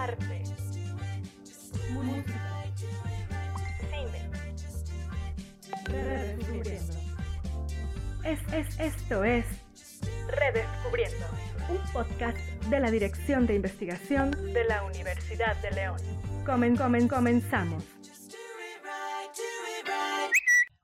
arte, música, cine. Redescubriendo. Es, es, esto es Redescubriendo, un podcast de la Dirección de Investigación de la Universidad de León. Comen, comen, comenzamos.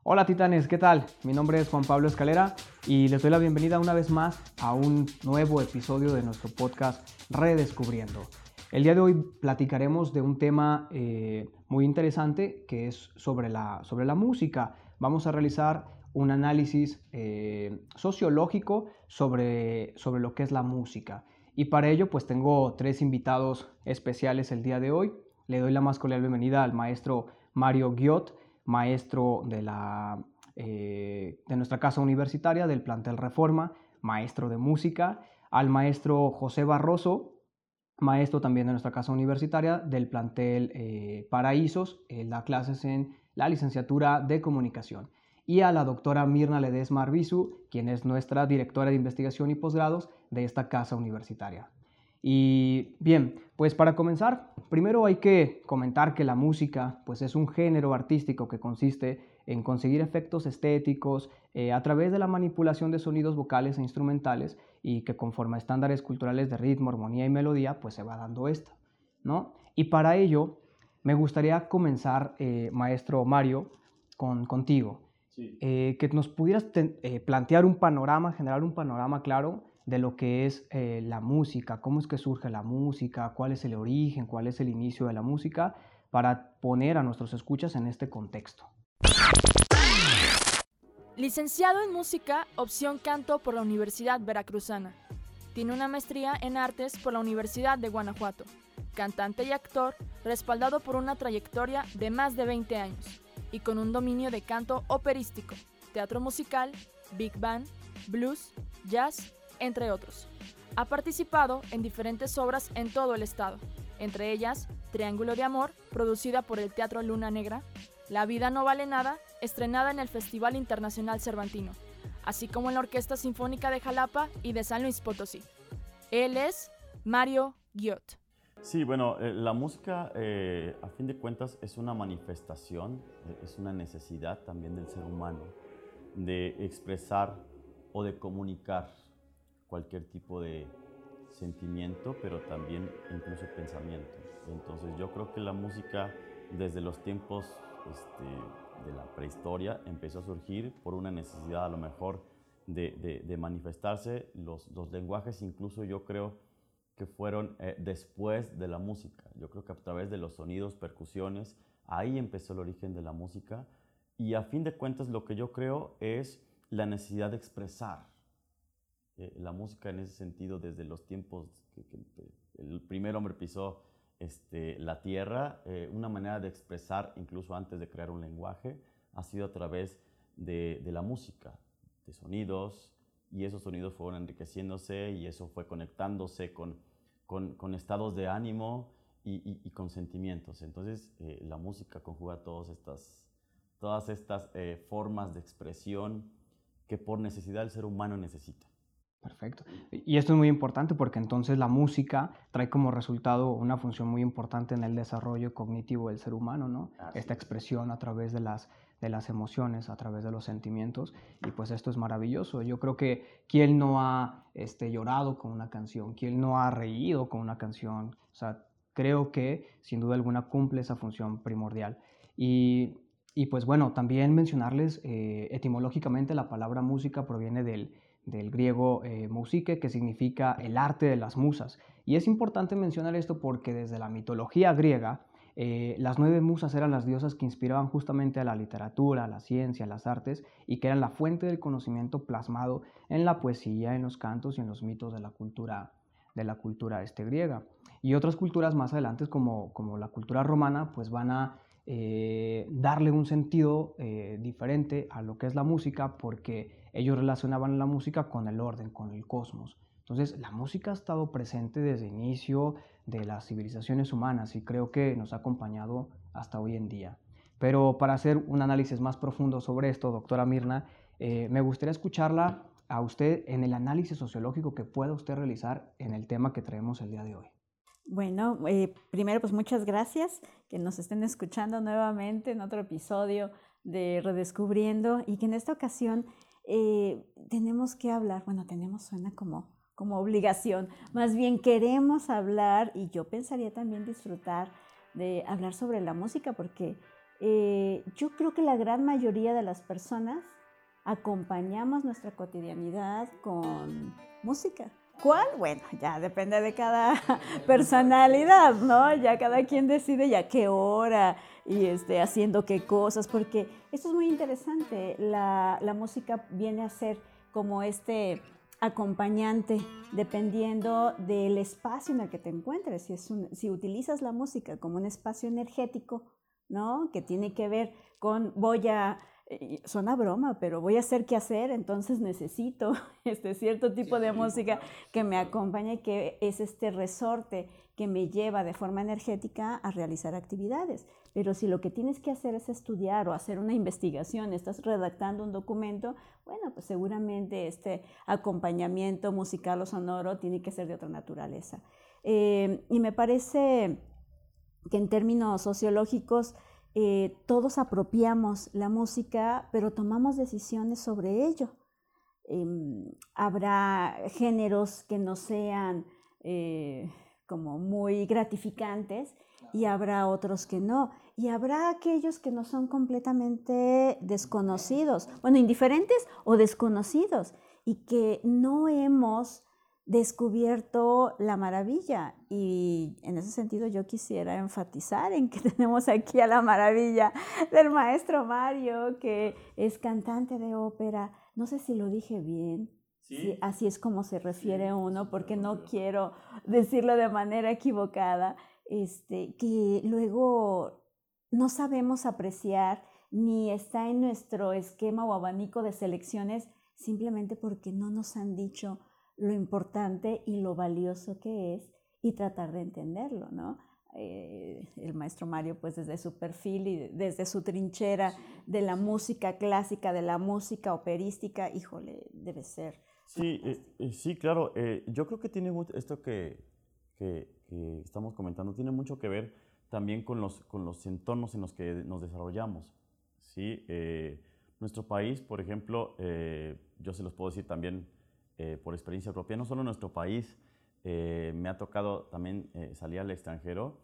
Hola titanes, ¿qué tal? Mi nombre es Juan Pablo Escalera y les doy la bienvenida una vez más a un nuevo episodio de nuestro podcast Redescubriendo. El día de hoy platicaremos de un tema eh, muy interesante que es sobre la, sobre la música. Vamos a realizar un análisis eh, sociológico sobre, sobre lo que es la música. Y para ello pues tengo tres invitados especiales el día de hoy. Le doy la más cordial bienvenida al maestro Mario Guiot maestro de, la, eh, de nuestra casa universitaria, del plantel Reforma, maestro de música, al maestro José Barroso, maestro también de nuestra casa universitaria, del plantel eh, Paraísos, él da clases en la licenciatura de comunicación, y a la doctora Mirna Ledesma Arbizu, quien es nuestra directora de investigación y posgrados de esta casa universitaria. Y bien, pues para comenzar, primero hay que comentar que la música pues es un género artístico que consiste en conseguir efectos estéticos eh, a través de la manipulación de sonidos vocales e instrumentales y que conforme a estándares culturales de ritmo, armonía y melodía pues se va dando esto, ¿no? Y para ello me gustaría comenzar, eh, maestro Mario, con, contigo. Eh, que nos pudieras plantear un panorama, generar un panorama claro de lo que es eh, la música, cómo es que surge la música, cuál es el origen, cuál es el inicio de la música, para poner a nuestros escuchas en este contexto. Licenciado en Música, opción canto por la Universidad Veracruzana. Tiene una maestría en artes por la Universidad de Guanajuato. Cantante y actor, respaldado por una trayectoria de más de 20 años y con un dominio de canto operístico, teatro musical, big band, blues, jazz entre otros. Ha participado en diferentes obras en todo el estado, entre ellas Triángulo de Amor, producida por el Teatro Luna Negra, La vida no vale nada, estrenada en el Festival Internacional Cervantino, así como en la Orquesta Sinfónica de Jalapa y de San Luis Potosí. Él es Mario Guiot. Sí, bueno, eh, la música eh, a fin de cuentas es una manifestación, eh, es una necesidad también del ser humano de expresar o de comunicar cualquier tipo de sentimiento, pero también incluso pensamiento. Entonces yo creo que la música desde los tiempos este, de la prehistoria empezó a surgir por una necesidad a lo mejor de, manifestarse. Los, lenguajes incluso yo creo que fueron eh, después de la música. Yo creo que a través de los sonidos, percusiones, ahí empezó el origen de la música. Y a fin de cuentas lo que yo creo es la necesidad de expresar eh, la música en ese sentido desde los tiempos que, el primer hombre pisó este, la tierra, eh, una manera de expresar, incluso antes de crear un lenguaje, ha sido a través de, la música, de sonidos, y esos sonidos fueron enriqueciéndose y eso fue conectándose con, con, estados de ánimo y, con sentimientos. Entonces, eh, la música conjuga todas estas, todas estas formas de expresión que por necesidad el ser humano necesita. Perfecto. Y esto es muy importante porque entonces la música trae como resultado una función muy importante en el desarrollo cognitivo del ser humano, ¿no? Esta expresión a través de las, de las emociones, a través de los sentimientos. Y pues esto es maravilloso. Yo creo que quien no ha este, llorado con una canción, quien no ha reído con una canción, o sea, creo que sin duda alguna cumple esa función primordial. Y, y pues bueno, también mencionarles eh, etimológicamente la palabra música proviene del del griego eh, que significa el arte de las musas. Y es importante mencionar esto porque desde la mitología griega, eh, las nueve musas eran las diosas que inspiraban justamente a la literatura, a la ciencia, a las artes y que eran la fuente del conocimiento plasmado en la poesía, en los cantos y en los mitos de la cultura, de la cultura este, griega. Y otras culturas más adelante, como, como la cultura romana, pues van a eh, darle un sentido diferente a lo que es la música porque ellos relacionaban la música con el orden, con el cosmos. Entonces, la música ha estado presente desde el inicio de las civilizaciones humanas y creo que nos ha acompañado hasta hoy en día. Pero para hacer un análisis más profundo sobre esto, doctora Mirna, eh, me gustaría escucharla a usted en el análisis sociológico que pueda usted realizar en el tema que traemos el día de hoy. Bueno, eh, primero pues muchas gracias que nos estén escuchando nuevamente en otro episodio de Redescubriendo y que en esta ocasión eh, tenemos que hablar, bueno, tenemos suena como, como obligación, más bien queremos hablar y yo pensaría también disfrutar de hablar sobre la música porque eh, yo creo que la gran mayoría de las personas acompañamos nuestra cotidianidad con música. ¿Cuál? Bueno, ya depende de cada personalidad, ¿no? Ya cada quien decide ya qué hora y este, haciendo qué cosas, porque esto es muy interesante. La, la música viene a ser como este acompañante dependiendo del espacio en el que te encuentres. Si, es si utilizas la música como un espacio energético, ¿no? Que tiene que ver con voy a suena broma, pero voy a hacer qué hacer, entonces necesito este cierto tipo de música que me acompañe, que es este resorte que me lleva de forma energética a realizar actividades. Pero si lo que tienes que hacer es estudiar o hacer una investigación, estás redactando un documento, bueno, pues seguramente este acompañamiento musical o sonoro tiene que ser de otra naturaleza. Eh, y me parece que en términos sociológicos, eh, todos apropiamos la música, pero tomamos decisiones sobre ello. Em, habrá géneros que no sean eh, como muy gratificantes y habrá otros que no. Y habrá aquellos que no son completamente desconocidos, bueno, indiferentes o desconocidos y que no hemos descubierto la maravilla y en ese sentido yo quisiera enfatizar en que tenemos aquí a la maravilla del maestro Mario que es cantante de ópera. No sé si lo dije bien. ¿Sí? así es como se refiere uno, porque no quiero decirlo de manera equivocada, este, que luego no sabemos apreciar ni está en nuestro esquema o abanico de selecciones simplemente porque no nos han dicho lo importante y lo valioso que es y tratar de entenderlo, ¿no? Eh, el maestro Mario, pues desde su perfil y desde su trinchera de la música clásica, de la música operística, híjole, debe ser. Sí, eh, eh, sí, claro. yo creo que tiene esto que, que, estamos comentando, tiene mucho que ver también con los, con los entornos en los que nos desarrollamos. ¿sí? nuestro país, por ejemplo, yo se los puedo decir también eh, por experiencia propia, no solo en nuestro país, eh, me ha tocado también eh, salir al extranjero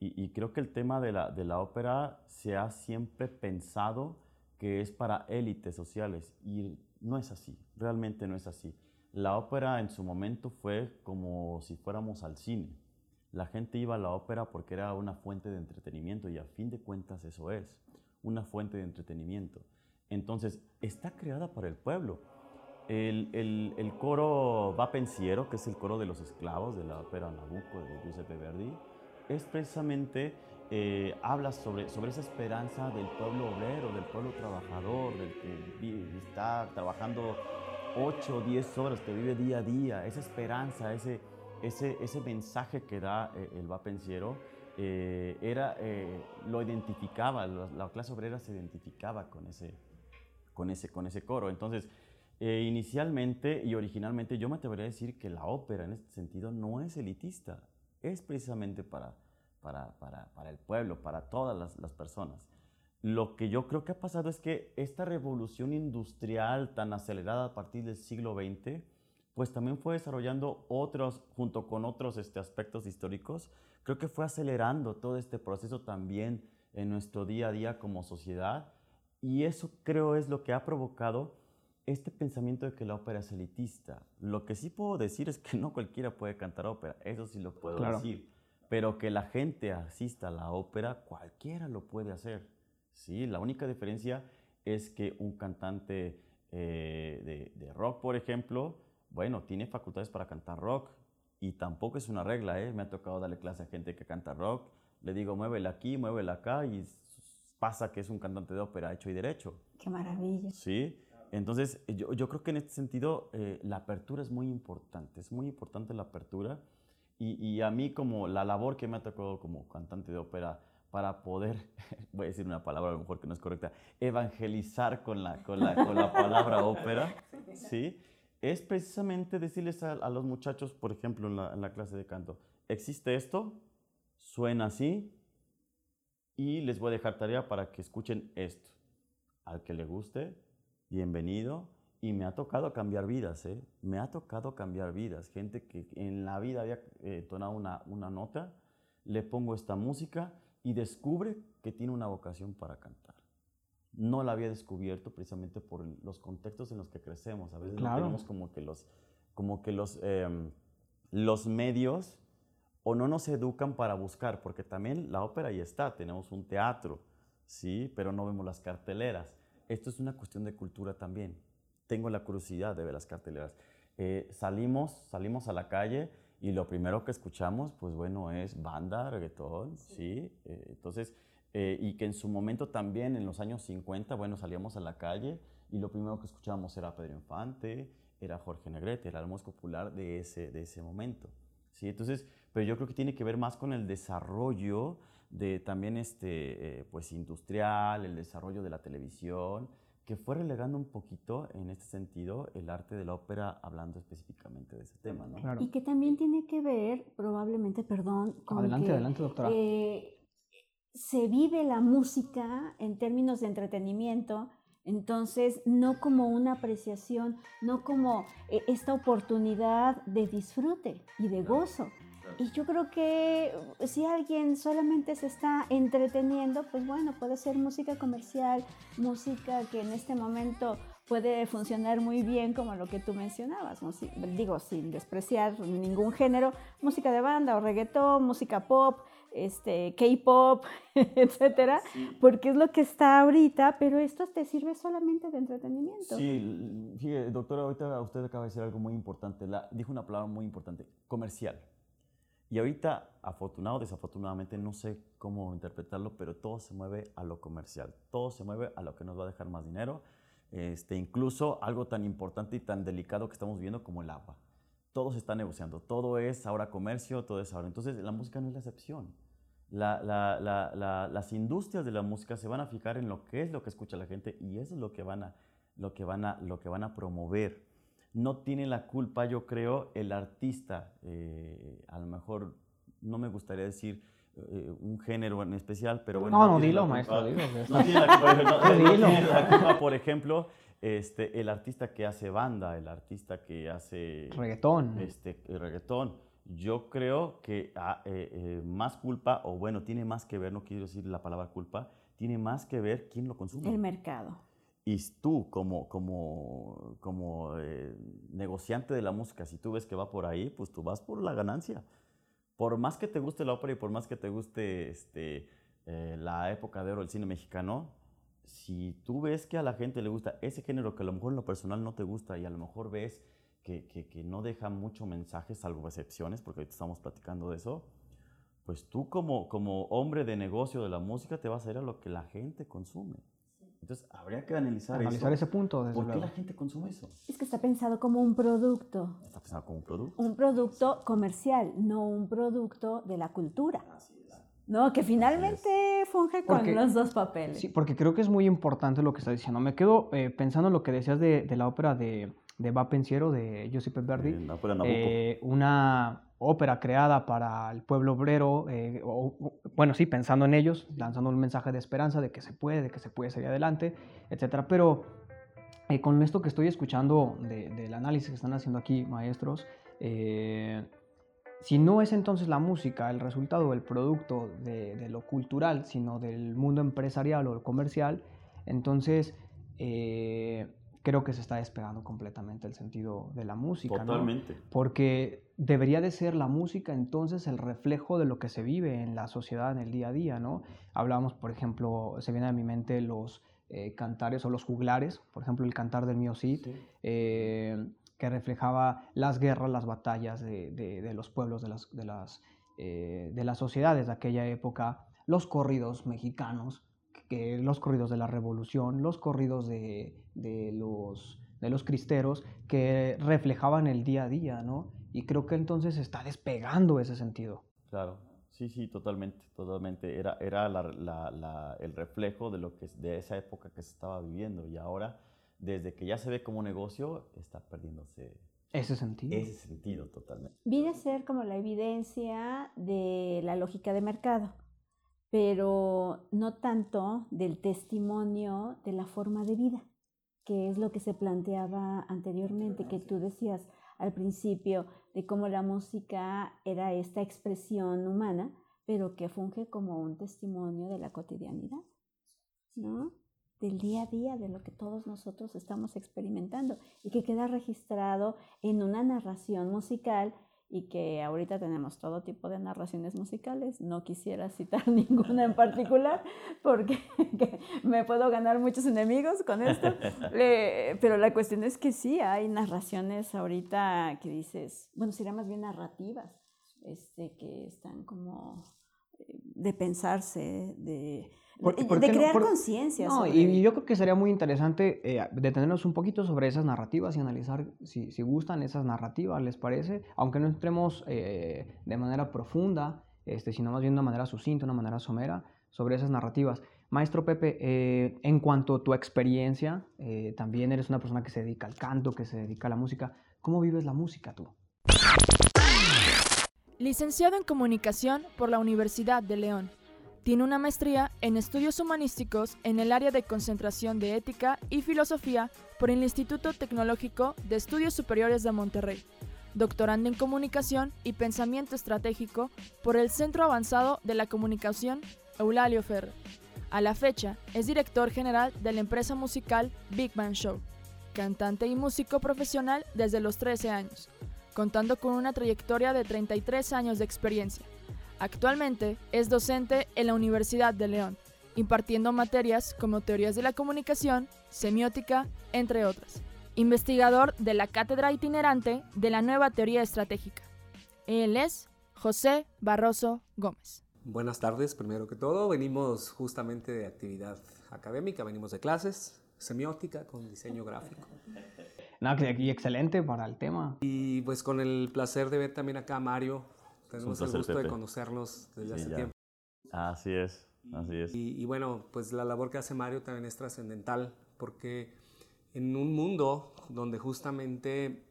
y, creo que el tema de la, de la ópera se ha siempre pensado que es para élites sociales y no es así, realmente no es así. La ópera en su momento fue como si fuéramos al cine. La gente iba a la ópera porque era una fuente de entretenimiento y a fin de cuentas eso es, una fuente de entretenimiento. Entonces, está creada para el pueblo. El, el, coro Va Pensiero, que es el coro de los esclavos de la ópera Nabucco de Giuseppe Verdi, es precisamente, eh, habla sobre, sobre esa esperanza del pueblo obrero, del pueblo trabajador, del que está trabajando 8 o 10 horas, que vive día a día, esa esperanza, ese, ese, ese mensaje que da eh, el Va Pensiero, eh, era, lo identificaba, la, la, clase obrera se identificaba con ese, con ese, con ese coro. Entonces, eh, inicialmente y originalmente yo me atrevería a decir que la ópera en este sentido no es elitista, es precisamente para, para, para, para el pueblo, para todas las, las, personas. Lo que yo creo que ha pasado es que esta revolución industrial tan acelerada a partir del siglo XX, pues también fue desarrollando otros, junto con otros este, aspectos históricos, creo que fue acelerando todo este proceso también en nuestro día a día como sociedad y eso creo es lo que ha provocado este pensamiento de que la ópera es elitista. Lo que sí puedo decir es que no cualquiera puede cantar ópera, eso sí lo puedo decir. Pero que la gente asista a la ópera, cualquiera lo puede hacer. ¿sí? La única diferencia es que un cantante eh, de, rock, por ejemplo, bueno, tiene facultades para cantar rock y tampoco es una regla. ¿eh? Me ha tocado darle clase a gente que canta rock. Le digo, muévela aquí, muévela acá y pasa que es un cantante de ópera hecho y derecho. Qué maravilla. Sí. Entonces, yo, yo, creo que en este sentido eh, la apertura es muy importante, es muy importante la apertura y, y, a mí como la labor que me ha tocado como cantante de ópera para poder, voy a decir una palabra a lo mejor que no es correcta, evangelizar con la, con la, con la palabra ópera, ¿sí? es precisamente decirles a, los muchachos, por ejemplo, en la, clase de canto, existe esto, suena así, y les voy a dejar tarea para que escuchen esto. Al que le guste, bienvenido. Y me ha tocado cambiar vidas, ¿eh? Me ha tocado cambiar vidas. Gente que en la vida había eh, tonado una, una nota, le pongo esta música y descubre que tiene una vocación para cantar no la había descubierto precisamente por los contextos en los que crecemos. A veces no tenemos como que los, como que los, em, los medios o no nos educan para buscar, porque también la ópera ahí está, tenemos un teatro, sí, pero no vemos las carteleras. Esto es una cuestión de cultura también. Tengo la curiosidad de ver las carteleras. Eh, salimos, salimos a la calle y lo primero que escuchamos, pues bueno, es banda, reggaetón, sí. Eh, entonces, eh, y que en su momento también, en los años 50, bueno, salíamos a la calle y lo primero que escuchábamos era Pedro Infante, era Jorge Negrete, era el más popular de ese, de ese momento. ¿sí? Entonces, pero yo creo que tiene que ver más con el desarrollo de también este, eh, pues industrial, el desarrollo de la televisión, que fue relegando un poquito en este sentido el arte de la ópera, hablando específicamente de ese tema. ¿no? Y que también tiene que ver, probablemente, perdón, con adelante, adelante, doctora. Eh, se vive la música en términos de entretenimiento, entonces no como una apreciación, no como eh, esta oportunidad de disfrute y de gozo. Y yo creo que si alguien solamente se está entreteniendo, pues bueno, puede ser música comercial, música que en este momento puede funcionar muy bien como lo que tú mencionabas, digo, sin despreciar ningún género, música de banda o reggaetón, música pop, este, K-pop, etcétera, porque es lo que está ahorita, pero esto te sirve solamente de entretenimiento. Sí, fíjate, doctora, ahorita usted acaba de decir algo muy importante, la, dijo una palabra muy importante, comercial. Y ahorita, afortunado o desafortunadamente, no sé cómo interpretarlo, pero todo se mueve a lo comercial, todo se mueve a lo que nos va a dejar más dinero, este, incluso algo tan importante y tan delicado que estamos viendo como el agua. Todo se está negociando, todo es ahora comercio, todo es ahora. Entonces, la música no es la excepción las industrias de la música se van a fijar en lo que es lo que escucha la gente y eso es lo que van a, lo que van a, lo que van a promover. No tiene la culpa, yo creo, el artista. Eh, a lo mejor no me gustaría decir eh, un género en especial, pero bueno. No, no, dilo, maestro, dilo. No tiene la culpa, por ejemplo, este, el artista que hace banda, el artista que hace... Reggaetón. Este, reggaetón yo creo que ah, eh, eh, más culpa, o bueno, tiene más que ver, no quiero decir la palabra culpa, tiene más que ver quién lo consume. El mercado. Y tú, como, como, como eh, negociante de la música, si tú ves que va por ahí, pues tú vas por la ganancia. Por más que te guste la ópera y por más que te guste este, la época de oro del cine mexicano, si tú ves que a la gente le gusta ese género que a lo mejor en lo personal no te gusta y a lo mejor ves que, que, no deja mucho mensaje, salvo excepciones, porque ahorita estamos platicando de eso, pues tú como, como hombre de negocio de la música te vas a ir a lo que la gente consume. Entonces, habría que analizar, analizar ese punto. ¿Por qué la gente consume eso? Es que está pensado como un producto. Está pensado como un producto. Un producto comercial, no un producto de la cultura. No, que finalmente funge con los dos papeles. Sí, porque creo que es muy importante lo que está diciendo. Me quedo eh, pensando en lo que decías de, de la ópera de de Va Pensiero de Giuseppe Verdi, eh, una ópera creada para el pueblo obrero, eh, bueno, sí, pensando en ellos, lanzando un mensaje de esperanza de que se puede, de que se puede salir adelante, etc. Pero eh, con esto que estoy escuchando del análisis que están haciendo aquí, maestros, si no es entonces la música el resultado, el producto de, de lo cultural, sino del mundo empresarial o comercial, entonces creo que se está despegando completamente el sentido de la música. Totalmente. Porque debería de ser la música entonces el reflejo de lo que se vive en la sociedad en el día a día, ¿no? Hablamos, por ejemplo, se vienen a mi mente los eh, cantares o los juglares, por ejemplo, el cantar del mío Cid, eh, que reflejaba las guerras, las batallas de, los pueblos, de las, de, las, eh, de las sociedades de aquella época, los corridos mexicanos, que los corridos de la revolución, los corridos de, de, los, de los cristeros que reflejaban el día a día, ¿no? Y creo que entonces está despegando ese sentido. Claro, sí, sí, totalmente, totalmente. Era, era la, la, el reflejo de, lo que, de esa época que se estaba viviendo y ahora desde que ya se ve como negocio, está perdiéndose ese sentido. Ese sentido, totalmente. Viene a ser como la evidencia de la lógica de mercado, pero no tanto del testimonio de la forma de vida, que es lo que se planteaba anteriormente, que tú decías al principio de cómo la música era esta expresión humana, pero que funge como un testimonio de la cotidianidad, ¿no? del día a día, de lo que todos nosotros estamos experimentando y que queda registrado en una narración musical y que ahorita tenemos todo tipo de narraciones musicales. No quisiera citar ninguna en particular porque me puedo ganar muchos enemigos con esto. Eh, pero la cuestión es que sí, hay narraciones ahorita que dices, bueno, serían más bien narrativas, este, que están como de pensarse, de de, crear conciencia. No, y, yo creo que sería muy interesante eh, detenernos un poquito sobre esas narrativas y analizar si, si gustan esas narrativas, ¿les parece? Aunque no entremos eh, de manera profunda, este, sino más bien de una manera sucinta, una manera somera, sobre esas narrativas. Maestro Pepe, eh, en cuanto a tu experiencia, también eres una persona que se dedica al canto, que se dedica a la música. ¿Cómo vives la música tú? Licenciado en Comunicación por la Universidad de León. Tiene una maestría en estudios humanísticos en el área de concentración de ética y filosofía por el Instituto Tecnológico de Estudios Superiores de Monterrey. Doctorando en comunicación y pensamiento estratégico por el Centro Avanzado de la Comunicación Eulalio Ferrer. A la fecha, es director general de la empresa musical Big Band Show, cantante y músico profesional desde los 13 años, contando con una trayectoria de 33 años de experiencia Actualmente es docente en la Universidad de León, impartiendo materias como teorías de la comunicación, semiótica, entre otras. Investigador de la cátedra itinerante de la nueva teoría estratégica. Él es José Barroso Gómez. Buenas tardes, primero que todo. Venimos justamente de actividad académica, venimos de clases, semiótica con diseño gráfico. Nada, que aquí excelente para el tema. Y pues con el placer de ver también acá a Mario, tenemos el gusto de conocernos desde hace tiempo. Así es, así es. Y, bueno, pues la labor que hace Mario también es trascendental porque en un mundo donde justamente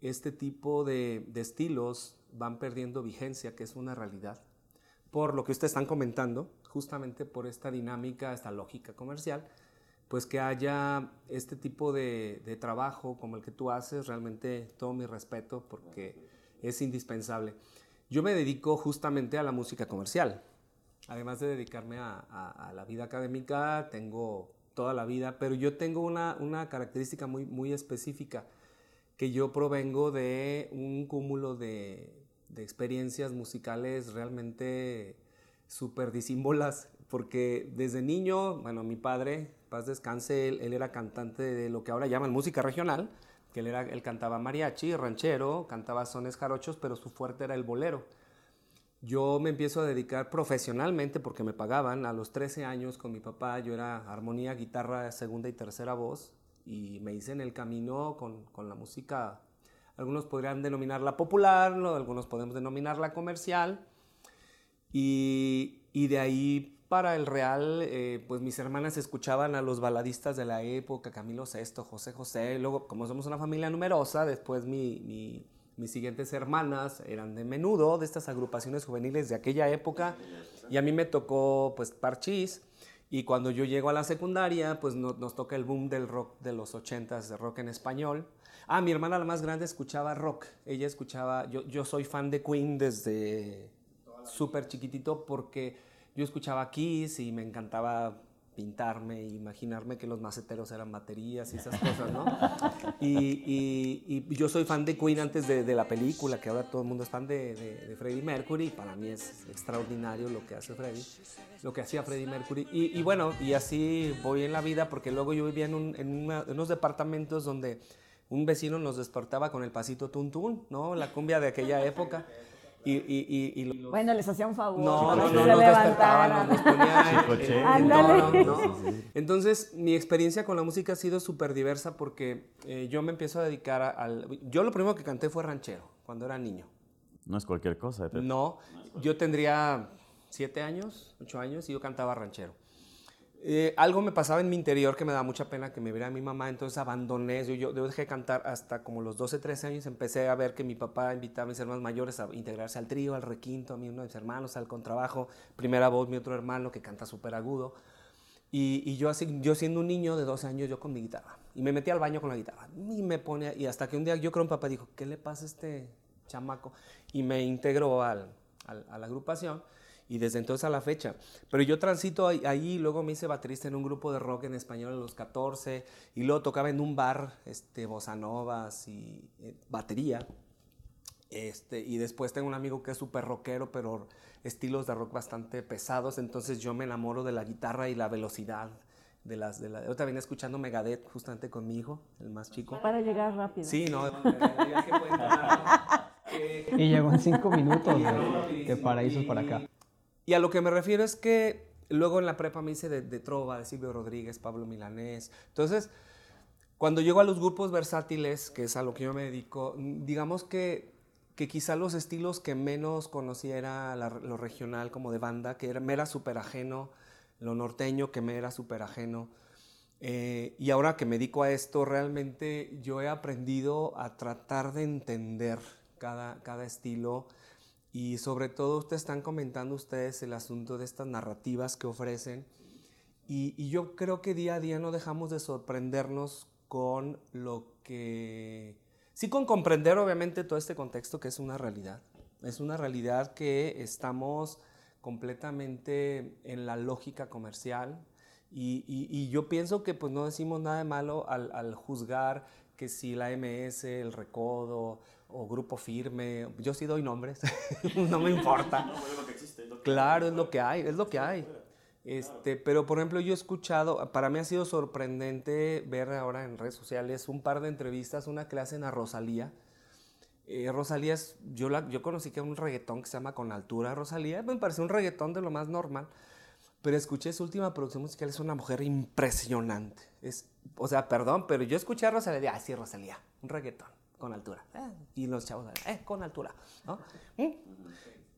este tipo de, de, estilos van perdiendo vigencia, que es una realidad, por lo que ustedes están comentando, justamente por esta dinámica, esta lógica comercial, pues que haya este tipo de, trabajo como el que tú haces, realmente todo mi respeto porque es indispensable. Yo me dedico justamente a la música comercial. Además de dedicarme a, la vida académica, tengo toda la vida, pero yo tengo una, característica muy, muy específica, que yo provengo de un cúmulo de, experiencias musicales realmente súper disímbolas, porque desde niño, bueno, mi padre, paz descanse, él, él, era cantante de lo que ahora llaman música regional, que él, era, él cantaba mariachi, ranchero, cantaba sones jarochos, pero su fuerte era el bolero. Yo me empiezo a dedicar profesionalmente porque me pagaban a los 13 años con mi papá, yo era armonía, guitarra, segunda y tercera voz y me hice en el camino con, con la música, algunos podrían denominarla popular, algunos podemos denominarla comercial y, y de ahí para el Real, eh, pues mis hermanas escuchaban a los baladistas de la época, Camilo VI, José José, luego como somos una familia numerosa, después mis siguientes hermanas eran de menudo, de estas agrupaciones juveniles de aquella época, y a mí me tocó pues Parchís, y cuando yo llego a la secundaria, pues nos toca el boom del rock de los ochentas, de rock en español. Ah, mi hermana la más grande escuchaba rock, ella escuchaba, yo, yo soy fan de Queen desde súper chiquitito porque yo escuchaba Kiss y me encantaba pintarme e imaginarme que los maceteros eran baterías y esas cosas, ¿no? Y, yo soy fan de Queen antes de, la película, que ahora todo el mundo es fan de, de, Freddie Mercury, y para mí es extraordinario lo que hace Freddie, lo que hacía Freddie Mercury. Y, bueno, y así voy en la vida, porque luego yo vivía en, en, unos departamentos donde un vecino nos despertaba con el pasito tuntún, ¿no? La cumbia de aquella época. Y, bueno, les hacía un favor. No, no, no, no, despertaban, nos ponía Entonces, mi experiencia con la música ha sido súper diversa porque eh, yo me empiezo a dedicar al... Yo lo primero que canté fue ranchero, cuando era niño. No es cualquier cosa. No, yo tendría siete años, ocho años y yo cantaba ranchero. Eh, algo me pasaba en mi interior que me da mucha pena que me viera mi mamá, entonces abandoné, yo, yo, dejé de cantar hasta como los 12, 13 años, empecé a ver que mi papá invitaba a mis hermanos mayores a integrarse al trío, al requinto, a mí uno de mis hermanos, al contrabajo, primera voz, mi otro hermano que canta súper agudo. Y, yo, así, yo siendo un niño de 12 años, yo con mi guitarra. Y me metí al baño con la guitarra. Y me pone, y hasta que un día yo creo un papá dijo, ¿qué le pasa a este chamaco? Y me integró al, a la agrupación y desde entonces a la fecha. Pero yo transito ahí, luego me hice baterista en un grupo de rock en español a los 14 y luego tocaba en un bar, este, bossa novas y eh, batería. Este, y después tengo un amigo que es súper rockero, pero estilos de rock bastante pesados, entonces yo me enamoro de la guitarra y la velocidad. De las, de la, ahorita venía escuchando Megadeth justamente con mi hijo, el más chico. Para llegar rápido. Sí, no. y llegó en cinco minutos de paraísos para acá. Y a lo que me refiero es que luego en la prepa me hice de, trova, de Silvio Rodríguez, Pablo Milanés. Entonces, cuando llego a los grupos versátiles, que es a lo que yo me dedico, digamos que, que quizá los estilos que menos conocía era lo regional como de banda, que era, me era súper ajeno, lo norteño que me era súper ajeno. Eh, y ahora que me dedico a esto, realmente yo he aprendido a tratar de entender cada, cada estilo y sobre todo ustedes están comentando ustedes el asunto de estas narrativas que ofrecen. Y, y, yo creo que día a día no dejamos de sorprendernos con lo que... Sí, con comprender obviamente todo este contexto que es una realidad. Es una realidad que estamos completamente en la lógica comercial. Y, y, y yo pienso que pues no decimos nada de malo al, al juzgar que si la MS, el Recodo, o grupo firme, yo sí doy nombres, no me importa. claro, es lo que hay, es lo que hay. Este, pero por ejemplo, yo he escuchado, para mí ha sido sorprendente ver ahora en redes sociales un par de entrevistas, una que le hacen a Rosalía. Eh, Rosalía es, yo, la, yo conocí que era un reggaetón que se llama Con Altura. Rosalía me parece un reggaetón de lo más normal, pero escuché su última producción musical, es una mujer impresionante. Es, o sea, perdón, pero yo escuché a Rosalía, ah, sí, Rosalía, un reggaetón con altura. Eh, y los chavos, eh, con altura. ¿no? ¿Mm?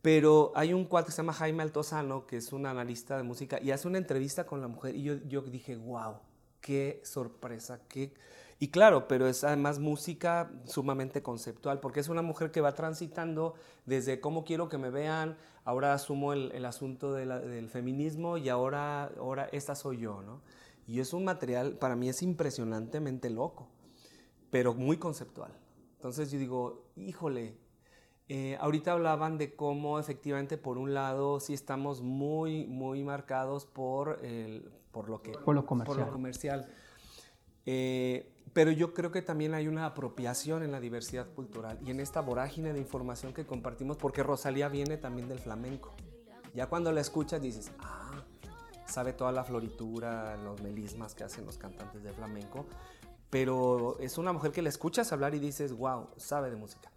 Pero hay un cuate que se llama Jaime Altozano, que es un analista de música, y hace una entrevista con la mujer, y yo, yo dije, wow, qué sorpresa, qué... Y claro, pero es además música sumamente conceptual, porque es una mujer que va transitando desde cómo quiero que me vean, ahora asumo el, asunto del feminismo y ahora, ahora esta soy yo, ¿no? Y es un material, para mí es impresionantemente loco, pero muy conceptual. Entonces yo digo, híjole, eh, ahorita hablaban de cómo efectivamente por un lado sí estamos muy, muy marcados por, el, por, lo, que, por lo comercial. Por lo comercial. Eh, pero yo creo que también hay una apropiación en la diversidad cultural y en esta vorágine de información que compartimos, porque Rosalía viene también del flamenco. Ya cuando la escuchas dices, ah, sabe toda la floritura, los melismas que hacen los cantantes de flamenco, pero es una mujer que le escuchas hablar y dices, wow, sabe de música.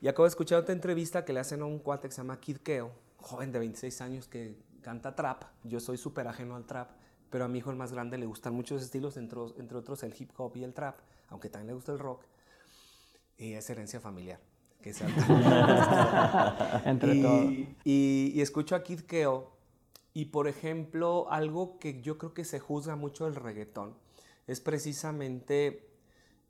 Y acabo de escuchar otra entrevista que le hacen a un cuate que se llama Kid Keo, joven de 26 años que canta trap. Yo soy súper ajeno al trap, pero a mi hijo el más grande le gustan muchos estilos, entre, entre otros el hip hop y el trap, aunque también le gusta el rock. Y es herencia familiar. Que se entre y, todo. Y, y escucho a Kid Keo y, por ejemplo, algo que yo creo que se juzga mucho el reggaetón es precisamente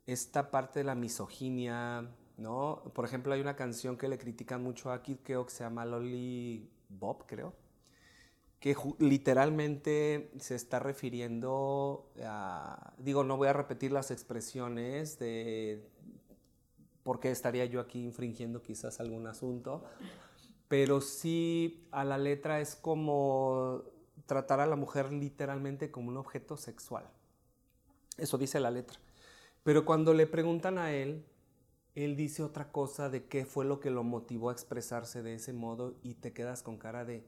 esta parte de la misoginia, ¿no? Por ejemplo, hay una canción que le critican mucho a Kid Keo que se llama Lolly Bob, creo, que literalmente se está refiriendo a, digo, no voy a repetir las expresiones de por qué estaría yo aquí infringiendo quizás algún asunto, pero sí a la letra es como tratar a la mujer literalmente como un objeto sexual. Eso dice la letra. Pero cuando le preguntan a él, él dice otra cosa de qué fue lo que lo motivó a expresarse de ese modo y te quedas con cara de,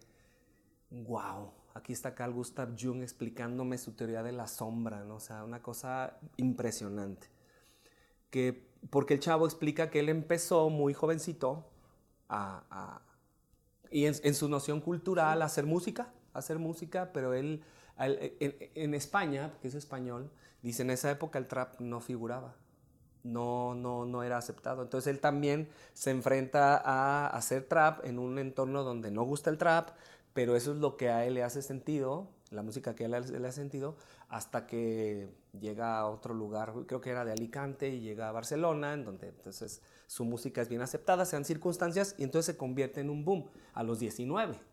wow, aquí está Carl Gustav Jung explicándome su teoría de la sombra, ¿no? O sea, una cosa impresionante. Que, porque el chavo explica que él empezó muy jovencito a, y en, en, su noción cultural a hacer música, hacer música, pero él, en, España, que es español, Dice, en esa época el trap no figuraba, no, no, no era aceptado. Entonces él también se enfrenta a hacer trap en un entorno donde no gusta el trap, pero eso es lo que a él le hace sentido, la música que él le ha sentido, hasta que llega a otro lugar, creo que era de Alicante, y llega a Barcelona, en donde entonces su música es bien aceptada, sean circunstancias, y entonces se convierte en un boom a los 19.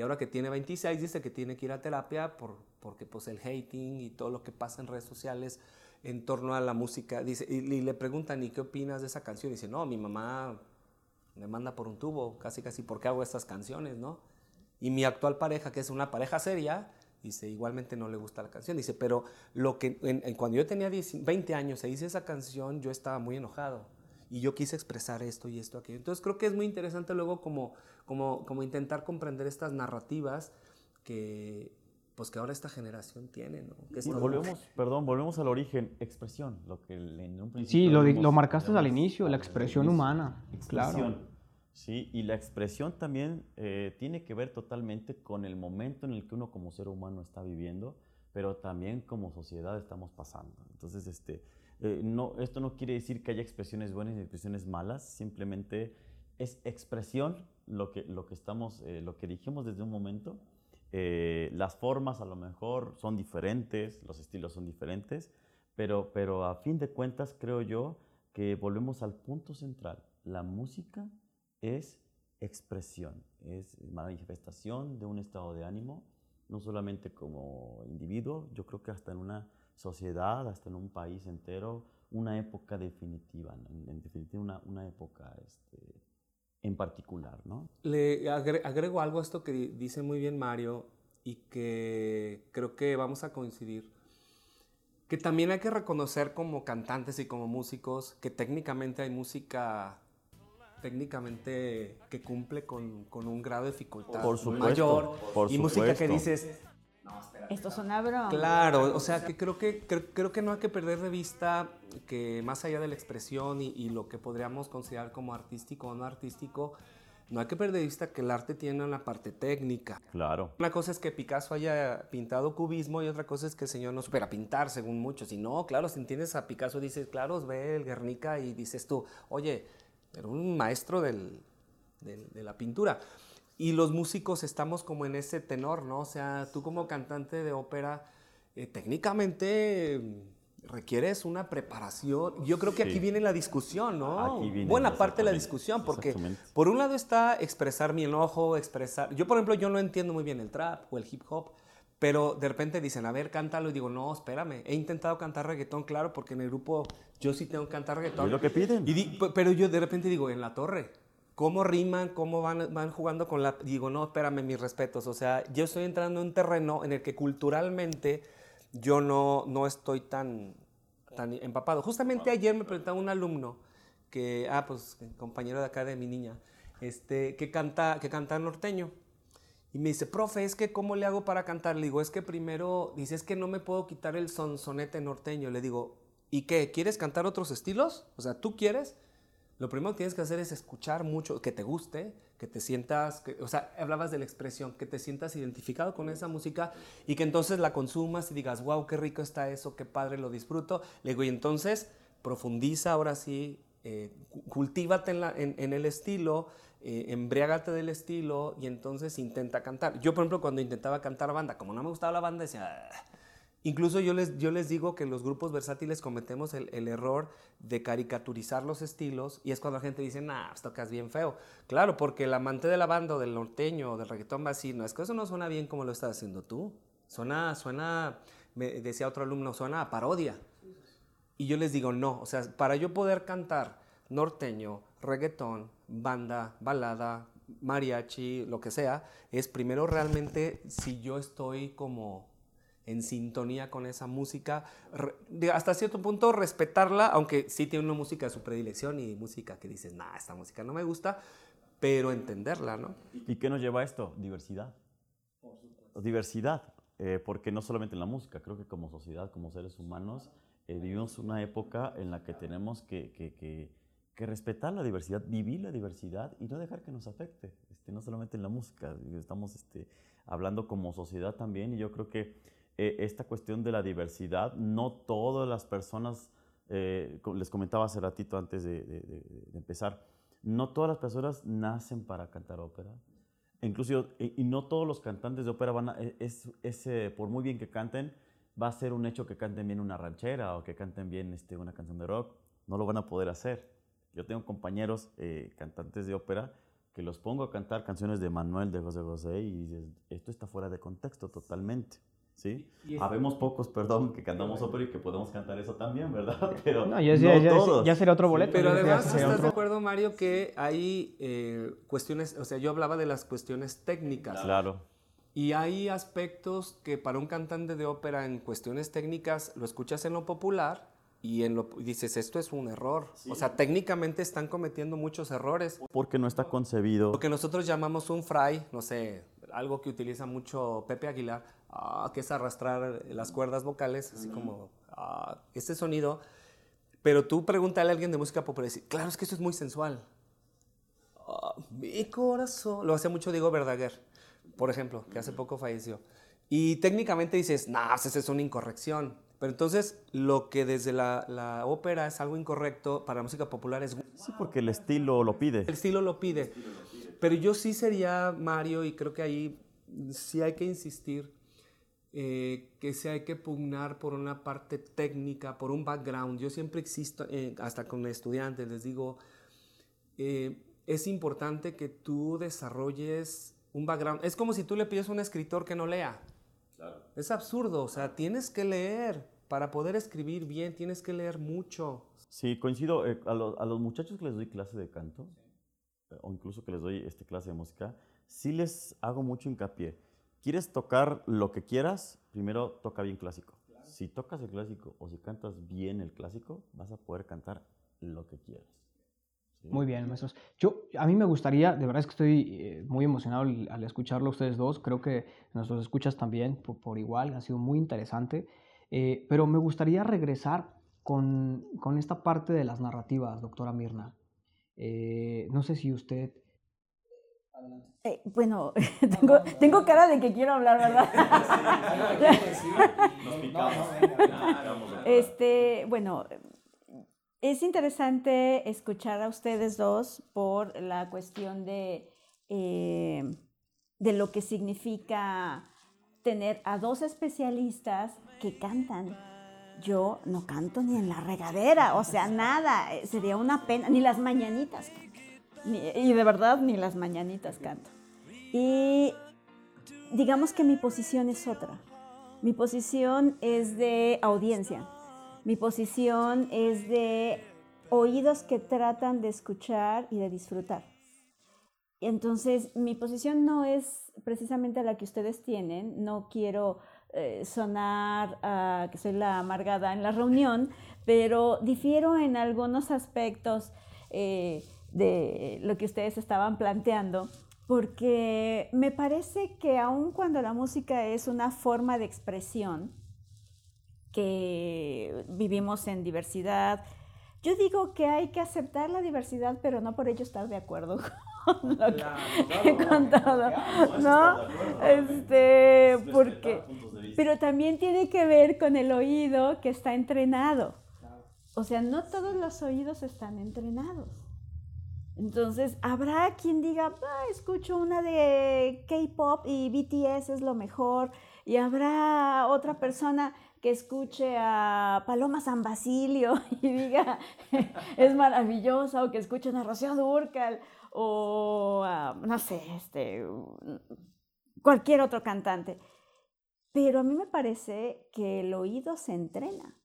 Y ahora que tiene 26 dice que tiene que ir a terapia por, porque pues el hating y todo lo que pasa en redes sociales en torno a la música. Dice, y, le preguntan, ¿y qué opinas de esa canción? Y dice, no, mi mamá me manda por un tubo, casi casi, ¿por qué hago estas canciones, no? Y mi actual pareja, que es una pareja seria, dice, igualmente no le gusta la canción. Dice, pero lo que, cuando yo tenía 20 años e hice esa canción, yo estaba muy enojado. Y yo quise expresar esto y esto, aquello. Entonces creo que es muy interesante luego como, como, como intentar comprender estas narrativas que, pues que ahora esta generación tiene, ¿no? volvemos, perdón, volvemos al origen, expresión, lo que en un principio... Sí, lo, lo marcaste al inicio, la expresión humana, expresión, claro. Sí, y la expresión también eh, tiene que ver totalmente con el momento en el que uno como ser humano está viviendo, pero también como sociedad estamos pasando. Entonces, este, eh, no, esto no quiere decir que haya expresiones buenas y expresiones malas, simplemente es expresión lo que, lo que, estamos, eh, lo que dijimos desde un momento. las formas a lo mejor son diferentes, los estilos son diferentes, pero, pero a fin de cuentas creo yo que volvemos al punto central. La música es expresión, es manifestación de un estado de ánimo, no solamente como individuo, yo creo que hasta en una sociedad, hasta en un país entero, una época definitiva, en, definitiva una, una época este, en particular. ¿no? Le agrego algo a esto que dice muy bien Mario y que creo que vamos a coincidir, que también hay que reconocer como cantantes y como músicos que técnicamente hay música técnicamente que cumple con, con un grado de dificultad mayor y música que dices esto suena broma. Claro, o sea que creo que creo, que no hay que perder de vista que más allá de la expresión y, lo que podríamos considerar como artístico o no artístico, no hay que perder de vista que el arte tiene una parte técnica. Claro. Una cosa es que Picasso haya pintado cubismo y otra cosa es que el señor no supera pintar, según muchos. Y no, claro, si entiendes a Picasso, dices, claro, ve el Guernica y dices tú, oye, era un maestro del, de la pintura. Y los músicos estamos como en ese tenor, ¿no? O sea, tú como cantante de ópera, eh, técnicamente mm, requieres una preparación. Yo creo que aquí viene la discusión, ¿no? Buena parte de la discusión, porque por un lado está expresar mi enojo, expresar... Yo, por ejemplo, yo no entiendo muy bien el trap o el hip hop, pero de repente dicen, a ver, cántalo. Y digo, no, espérame. He intentado cantar reggaetón, claro, porque en el grupo yo sí tengo que cantar reggaetón. Es lo que piden. Y pero yo de repente digo, en la torre. ¿Cómo riman? ¿Cómo van, van jugando con la...? Digo, no, espérame, mis respetos. O sea, yo estoy entrando en un terreno en el que culturalmente yo no, no estoy tan, tan empapado. Justamente ayer me preguntaba un alumno que, ah, pues, compañero de acá de mi niña, este, que canta, que canta norteño. Y me dice, profe, es que ¿cómo le hago para cantar? Le digo, es que primero, dice, es que no me puedo quitar el sonsonete norteño. Le digo, ¿y qué? ¿Quieres cantar otros estilos? O sea, ¿tú quieres? Lo primero que tienes que hacer es escuchar mucho, que te guste, que te sientas, o sea, hablabas de la expresión, que te sientas identificado con esa música y que entonces la consumas y digas, wow, qué rico está eso, qué padre, lo disfruto. Le digo, y entonces profundiza ahora sí, eh, cultívate en el estilo, eh, embriágate del estilo y entonces intenta cantar. Yo, por ejemplo, cuando intentaba cantar banda, como no me gustaba la banda, decía... Ah". Incluso yo les, yo les digo que los grupos versátiles cometemos el, error de caricaturizar los estilos y es cuando la gente dice, nah, pues tocas bien feo. Claro, porque el amante de la banda o del norteño o del reggaetón va así, no, es que eso no suena bien como lo estás haciendo tú. Suena, suena, me decía otro alumno, suena a parodia. Y yo les digo, no, o sea, para yo poder cantar norteño, reggaetón, banda, balada, mariachi, lo que sea, es primero realmente si yo estoy como en sintonía con esa música, hasta cierto punto respetarla, aunque sí tiene una música de su predilección y música que dices, nah, esta música no me gusta, pero entenderla, ¿no? ¿Y qué nos lleva a esto? Diversidad. Diversidad, eh, porque no solamente en la música, creo que como sociedad, como seres humanos, eh, vivimos una época en la que tenemos que, que, que que respetar la diversidad, vivir la diversidad y no dejar que nos afecte, este, no solamente en la música, estamos este, hablando como sociedad también y yo creo que eh, esta cuestión de la diversidad, no todas las personas, eh, les comentaba hace ratito antes de, empezar, no todas las personas nacen para cantar ópera, Incluso, y, no todos los cantantes de ópera van a, es, es, por muy bien que canten, va a ser un hecho que canten bien una ranchera o que canten bien este, una canción de rock. No lo van a poder hacer. Yo tengo compañeros eh, cantantes de ópera que los pongo a cantar canciones de Manuel, de José José, y esto está fuera de contexto totalmente. ¿Sí? Habemos pocos, perdón, que cantamos ópera y que podemos cantar eso también, ¿verdad? Pero no, ya, ya, sería otro boleto. pero además, ¿estás de acuerdo, Mario, que hay eh, cuestiones, o sea, yo hablaba de las cuestiones técnicas. Claro. Y hay aspectos que para un cantante de ópera en cuestiones técnicas lo escuchas en lo popular y, en lo, dices, esto es un error. O sea, técnicamente están cometiendo muchos errores. Porque no está concebido. Lo que nosotros llamamos un fray, no sé, algo que utiliza mucho Pepe Aguilar, ah, que es arrastrar las cuerdas vocales, así como ah, este sonido. Pero tú pregúntale a alguien de música popular y dice, claro, es que esto es muy sensual. Ah, mi corazón. Lo hace mucho Diego Verdaguer, por ejemplo, que hace poco falleció. Y técnicamente dices, no, nah, esa es una incorrección. Pero entonces, lo que desde la, la, ópera es algo incorrecto, para la música popular es... Sí, porque el estilo lo pide. El estilo lo pide. Pero yo sí sería, Mario, y creo que ahí sí hay que insistir, eh, que sí hay que pugnar por una parte técnica, por un background. Yo siempre existo, eh, hasta con estudiantes, les digo, eh, es importante que tú desarrolles un background. Es como si tú le pides a un escritor que no lea. Es absurdo, o sea, tienes que leer. Para poder escribir bien, tienes que leer mucho. Sí, coincido. Eh, a, los muchachos que les doy clase de canto, eh, o incluso que les doy este, clase de música, sí les hago mucho hincapié. ¿Quieres tocar lo que quieras? Primero toca bien clásico. Si tocas el clásico o si cantas bien el clásico, vas a poder cantar lo que quieras. Muy bien, maestros. Yo, a mí me gustaría, de verdad es que estoy eh, muy emocionado al, escucharlo a ustedes dos. Creo que nuestros escuchas también por, igual, ha sido muy interesante. Eh, pero me gustaría regresar con, con, esta parte de las narrativas, doctora Mirna. Eh, no sé si usted... bueno, tengo, tengo, cara de que quiero hablar, ¿verdad? este, bueno, es interesante escuchar a ustedes dos por la cuestión de, eh, de lo que significa tener a dos especialistas que cantan. Yo no canto ni en la regadera, o sea, nada, eh, sería una pena, ni las mañanitas y de verdad, ni las mañanitas canto. Y digamos que mi posición es otra. Mi posición es de audiencia mi posición es de oídos que tratan de escuchar y de disfrutar. Entonces, mi posición no es precisamente la que ustedes tienen. No quiero eh, sonar a que soy la amargada en la reunión, pero difiero en algunos aspectos eh, de lo que ustedes estaban planteando, porque me parece que aun cuando la música es una forma de expresión, que vivimos en diversidad. Yo digo que hay que aceptar la diversidad, pero no por ello estar de acuerdo con, lo que, con todo, ¿no? Este, porque, pero también tiene que ver con el oído que está entrenado. O sea, no todos los oídos están entrenados. Entonces, habrá quien diga, ah, escucho una de K-pop y BTS es lo mejor, y habrá otra persona que escuche a Paloma San Basilio y diga, es maravillosa, o que escuche a Rocío Durcal, o a, no sé, este, cualquier otro cantante. Pero a mí me parece que el oído se entrena.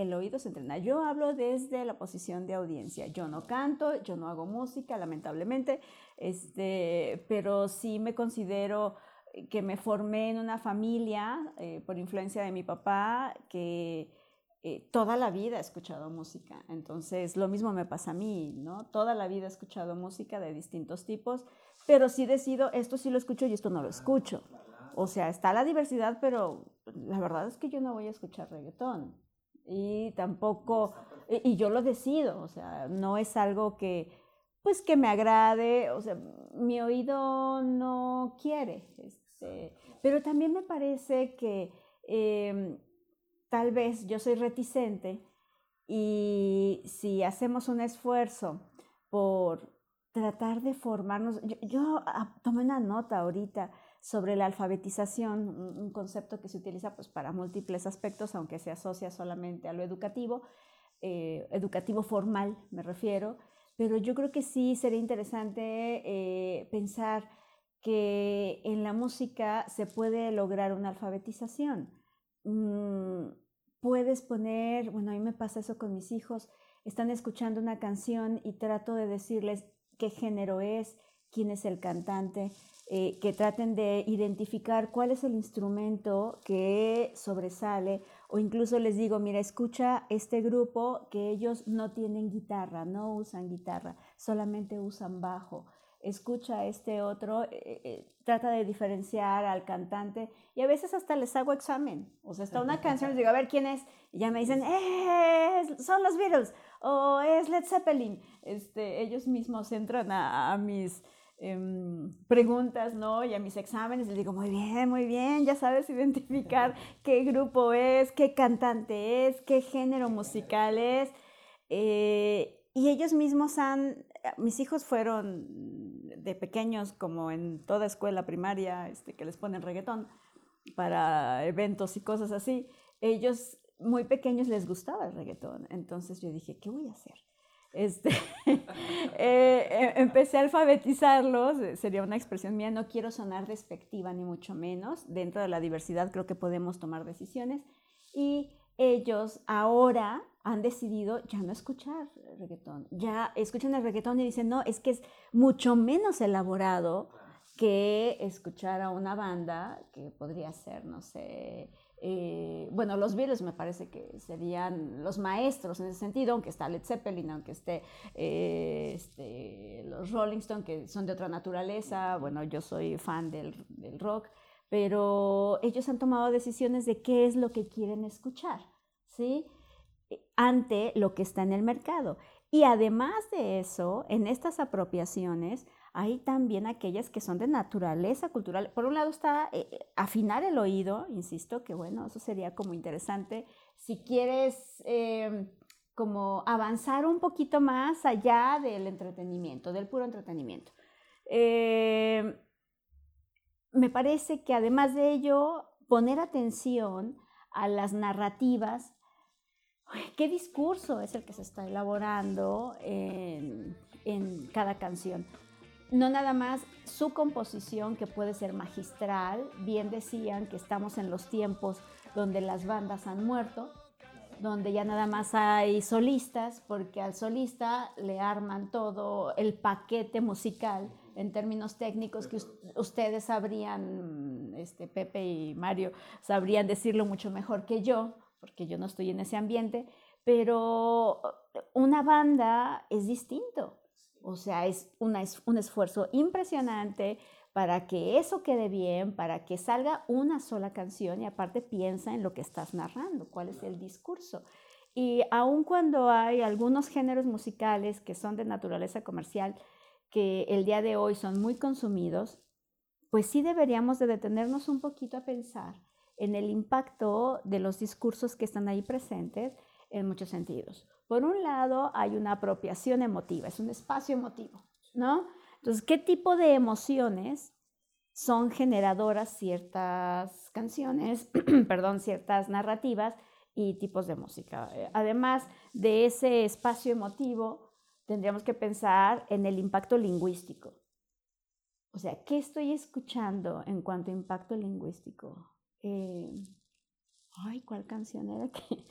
El oído se entrena. Yo hablo desde la posición de audiencia. Yo no canto, yo no hago música, lamentablemente, este, pero sí me considero que me formé en una familia eh, por influencia de mi papá que eh, toda la vida he escuchado música. Entonces, lo mismo me pasa a mí, ¿no? Toda la vida he escuchado música de distintos tipos, pero sí decido, esto sí lo escucho y esto no lo escucho. O sea, está la diversidad, pero la verdad es que yo no voy a escuchar reggaetón. Y tampoco, y yo lo decido, o sea, no es algo que, pues que me agrade, o sea, mi oído no quiere, este, pero también me parece que em, tal vez yo soy reticente y si hacemos un esfuerzo por tratar de formarnos. Yo, ah, tomé una nota ahorita sobre la alfabetización, un, concepto que se utiliza pues, para múltiples aspectos, aunque se asocia solamente a lo educativo, eh, educativo formal me refiero, pero yo creo que sí sería interesante eh, pensar que en la música se puede lograr una alfabetización. Mm, puedes poner, bueno, a mí me pasa eso con mis hijos, están escuchando una canción y trato de decirles qué género es, quién es el cantante, eh, que traten de identificar cuál es el instrumento que sobresale o incluso les digo, mira, escucha este grupo que ellos no tienen guitarra, no usan guitarra, solamente usan bajo escucha este otro, eh, eh, trata de diferenciar al cantante y a veces hasta les hago examen. O sea, está una canción, les digo, a ver quién es, y ya me dicen, son los Beatles o es Led Zeppelin. Este, ellos mismos entran a, mis em, preguntas, ¿no? Y a mis exámenes, les digo, muy bien, muy bien, ya sabes identificar qué grupo es, qué cantante es, qué género musical es. y ellos mismos han mis hijos fueron de pequeños, como en toda escuela primaria, este, que les ponen reggaetón para eventos y cosas así. Ellos muy pequeños les gustaba el reggaetón. Entonces yo dije, ¿qué voy a hacer? Este, eh, eh, empecé a alfabetizarlos, eh, sería una expresión mía, no quiero sonar despectiva ni mucho menos, dentro de la diversidad creo que podemos tomar decisiones y ellos ahora han decidido ya no escuchar reggaetón. Ya escuchan el reggaetón y dicen, no, es que es mucho menos elaborado que escuchar a una banda que podría ser, no sé, eh, bueno, los Beatles me parece que serían los maestros en ese sentido, aunque está Led Zeppelin, aunque esté eh, este, los Rolling Stones, que son de otra naturaleza, bueno, yo soy fan del, del rock, pero ellos han tomado decisiones de qué es lo que quieren escuchar, ¿sí? ante lo que está en el mercado. Y además de eso, en estas apropiaciones hay también aquellas que son de naturaleza cultural. Por un lado está eh, eh, afinar el oído, insisto, que bueno, eso sería como interesante. Si quieres em, como avanzar un poquito más allá del entretenimiento, del puro entretenimiento. Em, me parece que además de ello, poner atención a las narrativas qué discurso es el que se está elaborando en, cada canción. No nada más su composición, que puede ser magistral, bien decían que estamos en los tiempos donde las bandas han muerto, donde ya nada más hay solistas, porque al solista le arman todo el paquete musical en términos técnicos que ustedes sabrían, este, Pepe y Mario, sabrían decirlo mucho mejor que yo, porque yo no estoy en ese ambiente, pero una banda es distinto. O sea, es, un esfuerzo impresionante para que eso quede bien, para que salga una sola canción y aparte piensa en lo que estás narrando, cuál es el discurso. Y aun cuando hay algunos géneros musicales que son de naturaleza comercial, que el día de hoy son muy consumidos, pues sí deberíamos de detenernos un poquito a pensar en el impacto de los discursos que están ahí presentes en muchos sentidos. Por un lado, hay una apropiación emotiva, es un espacio emotivo, ¿no? Entonces, ¿qué tipo de emociones son generadoras ciertas canciones, perdón, ciertas narrativas y tipos de música? Eh, además de ese espacio emotivo, tendríamos que pensar en el impacto lingüístico. O sea, ¿qué estoy escuchando en cuanto a impacto lingüístico? Eh, ay, ¿cuál canción era que,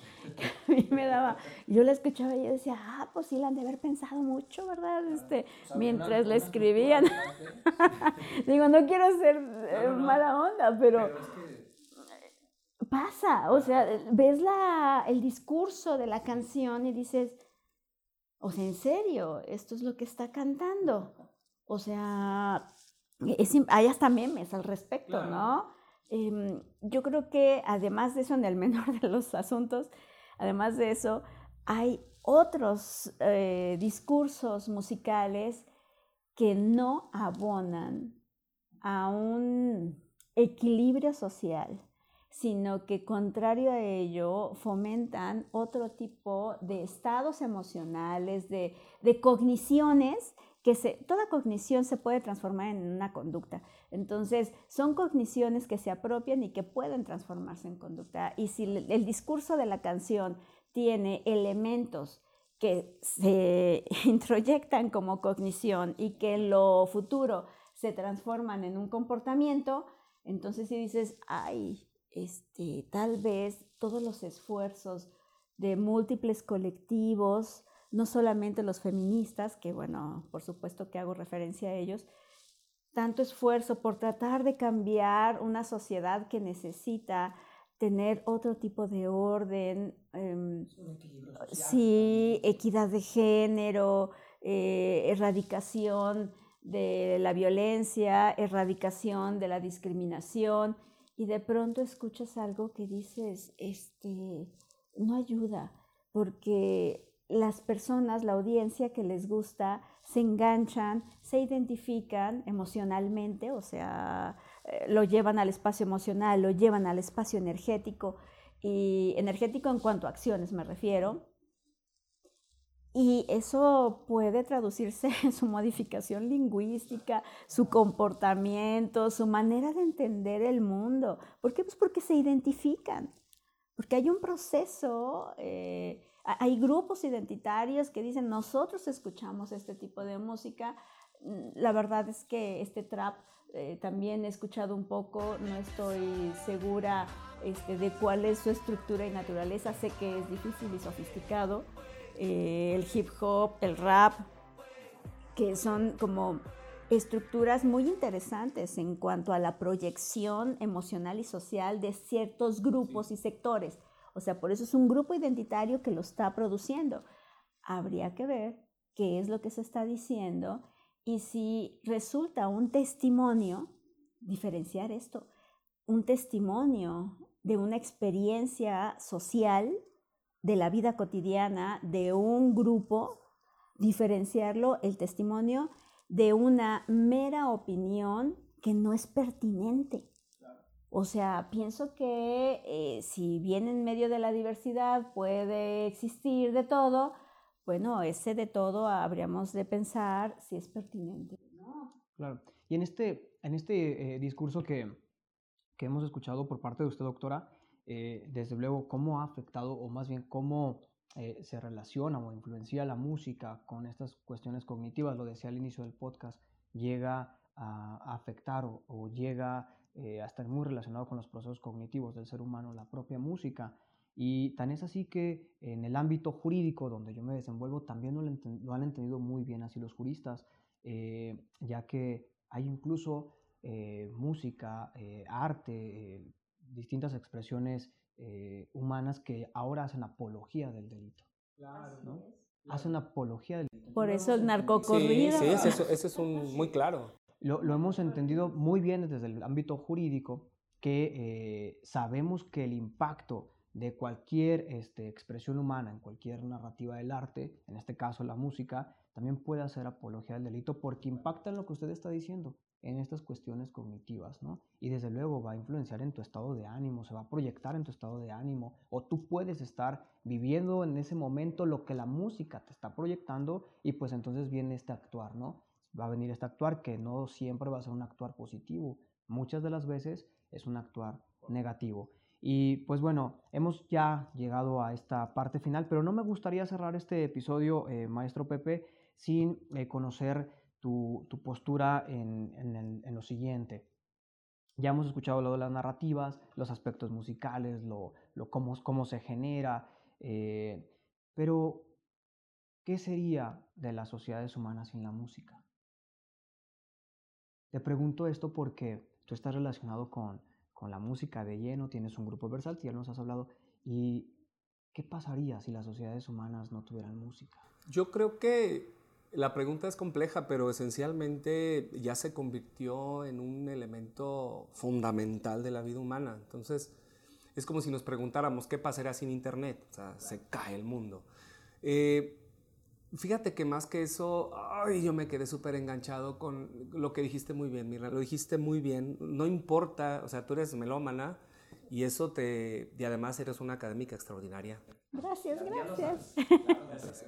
a mí me daba? Yo la escuchaba y yo decía, ah, pues sí, la han de haber pensado mucho, ¿verdad? Este, mientras la escribían. Digo, no quiero ser eh, mala onda, pero, pasa, o sea, ves la, el discurso de la canción y dices, o sea, en serio, esto es lo que está cantando. O sea, hay hasta memes al respecto, ¿no? Em, yo creo que además de eso, en el menor de los asuntos, además de eso, hay otros eh, discursos musicales que no abonan a un equilibrio social, sino que contrario a ello fomentan otro tipo de estados emocionales, de, de cogniciones que se, toda cognición se puede transformar en una conducta. Entonces, son cogniciones que se apropian y que pueden transformarse en conducta. Y si el discurso de la canción tiene elementos que se introyectan como cognición y que en lo futuro se transforman en un comportamiento, entonces si dices, ay, este, tal vez todos los esfuerzos de múltiples colectivos, no solamente los feministas, que bueno, por supuesto que hago referencia a ellos, tanto esfuerzo por tratar de cambiar una sociedad que necesita tener otro tipo de orden, em, sí, equidad de género, eh, erradicación de la violencia, erradicación de la discriminación, y de pronto escuchas algo que dices, este, no ayuda, porque las personas, la audiencia que les gusta, se enganchan, se identifican emocionalmente, o sea, eh, lo llevan al espacio emocional, lo llevan al espacio energético, y energético en cuanto a acciones me refiero. Y eso puede traducirse en su modificación lingüística, su comportamiento, su manera de entender el mundo. ¿Por qué? Pues porque se identifican, porque hay un proceso eh, hay grupos identitarios que dicen, nosotros escuchamos este tipo de música. Mm, la verdad es que este trap eh, también he escuchado un poco, no estoy segura este, de cuál es su estructura y naturaleza, sé que es difícil y sofisticado. Eh, el hip hop, el rap, que son como estructuras muy interesantes en cuanto a la proyección emocional y social de ciertos grupos y sectores. O sea, por eso es un grupo identitario que lo está produciendo. Habría que ver qué es lo que se está diciendo y si resulta un testimonio, diferenciar esto, un testimonio de una experiencia social de la vida cotidiana de un grupo, diferenciarlo el testimonio de una mera opinión que no es pertinente. O sea, pienso que eh, si bien en medio de la diversidad puede existir de todo, bueno, ese de todo habríamos de pensar si es pertinente. ¿no? Claro. Y en este, en este eh, discurso que, que, hemos escuchado por parte de usted, doctora, eh, desde luego, ¿cómo ha afectado, o más bien cómo se relaciona o influencia la música con estas cuestiones cognitivas? Lo decía al inicio del podcast, llega a, afectar o, o llega eh, a estar muy relacionado con los procesos cognitivos del ser humano, la propia música. Y tan es así que en el ámbito jurídico donde yo me desenvuelvo también lo, han entendido muy bien así los juristas, eh, ya que hay incluso eh, música, arte, distintas expresiones humanas que ahora hacen apología del delito. Claro. Hacen apología del delito. Por eso el narcocorrido. Sí, sí eso, eso es un, muy claro lo, hemos entendido muy bien desde el ámbito jurídico, que eh, sabemos que el impacto de cualquier este, expresión humana en cualquier narrativa del arte, en este caso la música, también puede hacer apología del delito porque impacta en lo que usted está diciendo, en estas cuestiones cognitivas, ¿no? Y desde luego va a influenciar en tu estado de ánimo, se va a proyectar en tu estado de ánimo, o tú puedes estar viviendo en ese momento lo que la música te está proyectando y pues entonces viene este actuar, ¿no? Va a venir este actuar que no siempre va a ser un actuar positivo. Muchas de las veces es un actuar negativo. Y pues bueno, hemos ya llegado a esta parte final, pero no me gustaría cerrar este episodio, eh, maestro Pepe, sin eh, conocer tu, postura en, lo siguiente. Ya hemos escuchado lo de las narrativas, los aspectos musicales, lo, lo cómo, cómo, se genera, eh, pero ¿qué sería de las sociedades humanas sin la música? Te pregunto esto porque tú estás relacionado con, con la música de lleno, tienes un grupo versátil, ya nos has hablado. ¿Y qué pasaría si las sociedades humanas no tuvieran música? Yo creo que la pregunta es compleja, pero esencialmente ya se convirtió en un elemento fundamental de la vida humana. Entonces, es como si nos preguntáramos qué pasaría sin Internet. O sea, se cae el mundo. Eh, Fíjate que más que eso, ay, yo me quedé súper enganchado con lo que dijiste muy bien, Mira, lo dijiste muy bien, no importa, o sea, tú eres melómana y eso te, y además eres una académica extraordinaria. Gracias, gracias.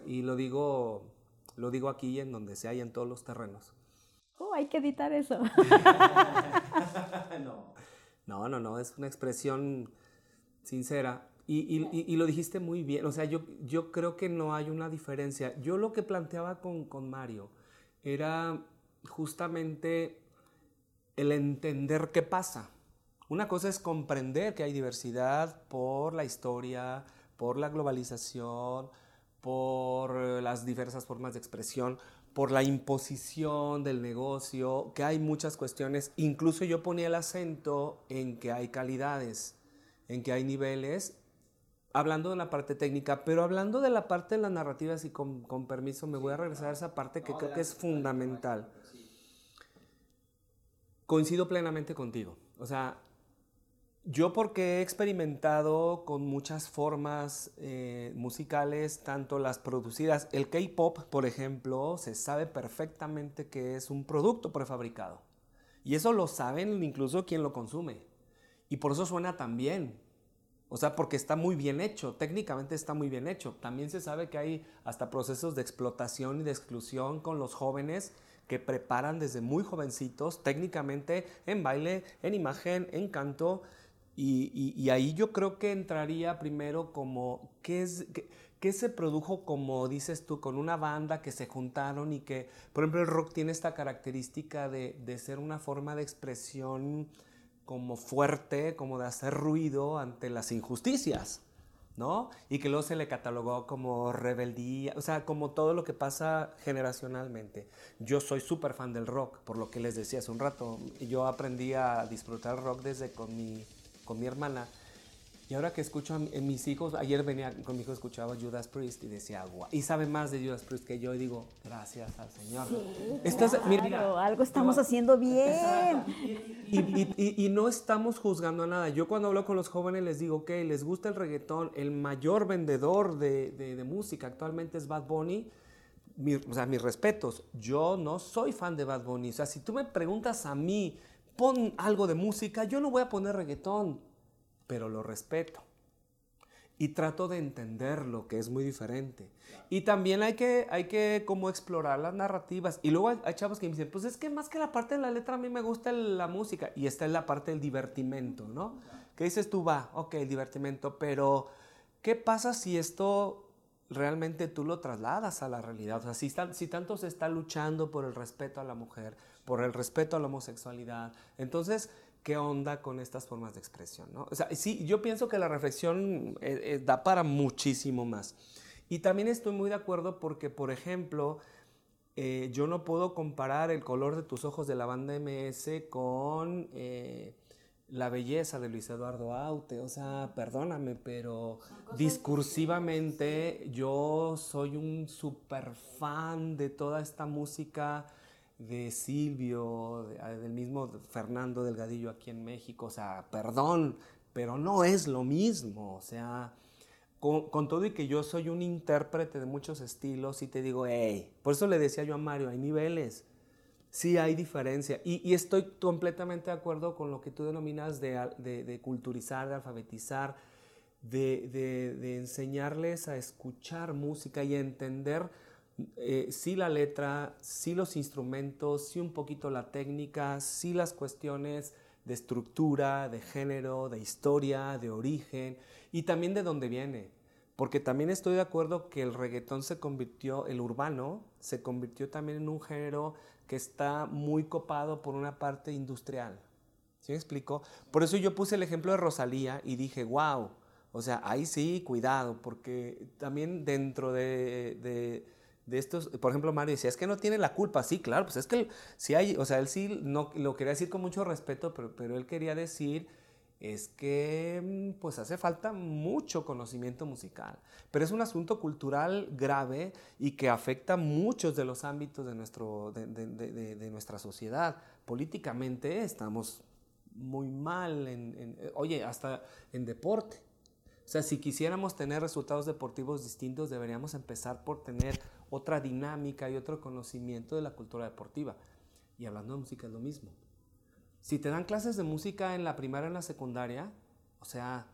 Y lo digo, Lo digo aquí en donde se hay en todos los terrenos. Oh, hay que editar eso. no. no, no, no, es una expresión sincera. Y, y, lo dijiste muy bien, o sea, yo, yo creo que no hay una diferencia. Yo lo que planteaba con, con Mario era justamente el entender qué pasa. Una cosa es comprender que hay diversidad por la historia, por la globalización, por las diversas formas de expresión, por la imposición del negocio, que hay muchas cuestiones. Incluso yo ponía el acento en que hay calidades, en que hay niveles, hablando de la parte técnica, pero hablando de la parte de las narrativas y con, con permiso me voy a regresar a esa parte que creo que es fundamental. Coincido plenamente contigo. O sea, yo porque he experimentado con muchas formas eh, musicales, tanto las producidas, el K-Pop, por ejemplo, se sabe perfectamente que es un producto prefabricado. Y eso lo saben incluso quien lo consume. Y por eso suena tan bien. O sea, porque está muy bien hecho, técnicamente está muy bien hecho. También se sabe que hay hasta procesos de explotación y de exclusión con los jóvenes que preparan desde muy jovencitos técnicamente en baile, en imagen, en canto y, ahí yo creo que entraría primero como, ¿qué, es, qué, se produjo, como dices tú, con una banda que se juntaron y que, por ejemplo, el rock tiene esta característica de, de ser una forma de expresión como fuerte, como de hacer ruido ante las injusticias, ¿no? Y que luego se le catalogó como rebeldía, o sea, como todo lo que pasa generacionalmente. Yo soy súper fan del rock, por lo que les decía hace un rato. Yo aprendí a disfrutar rock desde con mi con mi hermana. Y ahora que escucho a, mis hijos, ayer venía con mi hijo, escuchaba Judas Priest y decía, guau, y sabe más de Judas Priest que yo, y digo, gracias al Señor. algo estamos haciendo bien. Y, no estamos juzgando a nada. Yo cuando hablo con los jóvenes les digo, ok, les gusta el reggaetón, el mayor vendedor de, de, música actualmente es Bad Bunny. o sea, mis respetos, yo no soy fan de Bad Bunny. O sea, si tú me preguntas a mí, pon algo de música, yo no voy a poner reggaetón, pero lo respeto. Y trato de entender lo que es muy diferente. Y también hay que, hay que como explorar las narrativas. Y luego hay, chavos que me dicen, pues es que más que la parte de la letra a mí me gusta la música. Y esta es la parte del divertimento, ¿no? ¿Qué dices tú? Va, ok, el divertimento, pero ¿qué pasa si esto realmente tú lo trasladas a la realidad? O sea, si, si tanto se está luchando por el respeto a la mujer, por el respeto a la homosexualidad. Entonces, ¿qué onda con estas formas de expresión? ¿no? O sea, sí, yo pienso que la reflexión eh, eh, da para muchísimo más. Y también estoy muy de acuerdo porque, por ejemplo, eh, yo no puedo comparar el color de tus ojos de la banda MS con la belleza de Luis Eduardo Aute. O sea, perdóname, pero discursivamente yo soy un super fan de toda esta música de Silvio, ah, del mismo Fernando Delgadillo aquí en México, o sea, perdón, pero no es lo mismo, o sea, con, todo y que yo soy un intérprete de muchos estilos y te digo, hey, por eso le decía yo a Mario, hay niveles, sí hay diferencia y, estoy completamente de acuerdo con lo que tú denominas de, culturizar, de alfabetizar, de, de enseñarles a escuchar música y a entender eh, sí la letra, sí los instrumentos, sí un poquito la técnica, sí las cuestiones de estructura, de género, de historia, de origen y también de dónde viene. Porque también estoy de acuerdo que el reggaetón se convirtió, el urbano, se convirtió también en un género que está muy copado por una parte industrial. ¿Sí me explico? Por eso yo puse el ejemplo de Rosalía y dije, wow, o sea, ahí sí, cuidado, porque también dentro de de estos, por ejemplo, Mario decía, es que no tiene la culpa, sí, claro, pues es que si hay, o sea, él sí no, lo quería decir con mucho respeto, pero, pero él quería decir es que pues hace falta mucho conocimiento musical, pero es un asunto cultural grave y que afecta muchos de los ámbitos de, nuestro, de, de, de, nuestra sociedad. Políticamente estamos muy mal, en, oye, hasta en deporte. O sea, si quisiéramos tener resultados deportivos distintos, deberíamos empezar por tener otra dinámica y otro conocimiento de la cultura deportiva. Y hablando de música es lo mismo. Si te dan clases de música en la primaria o en la secundaria, o sea,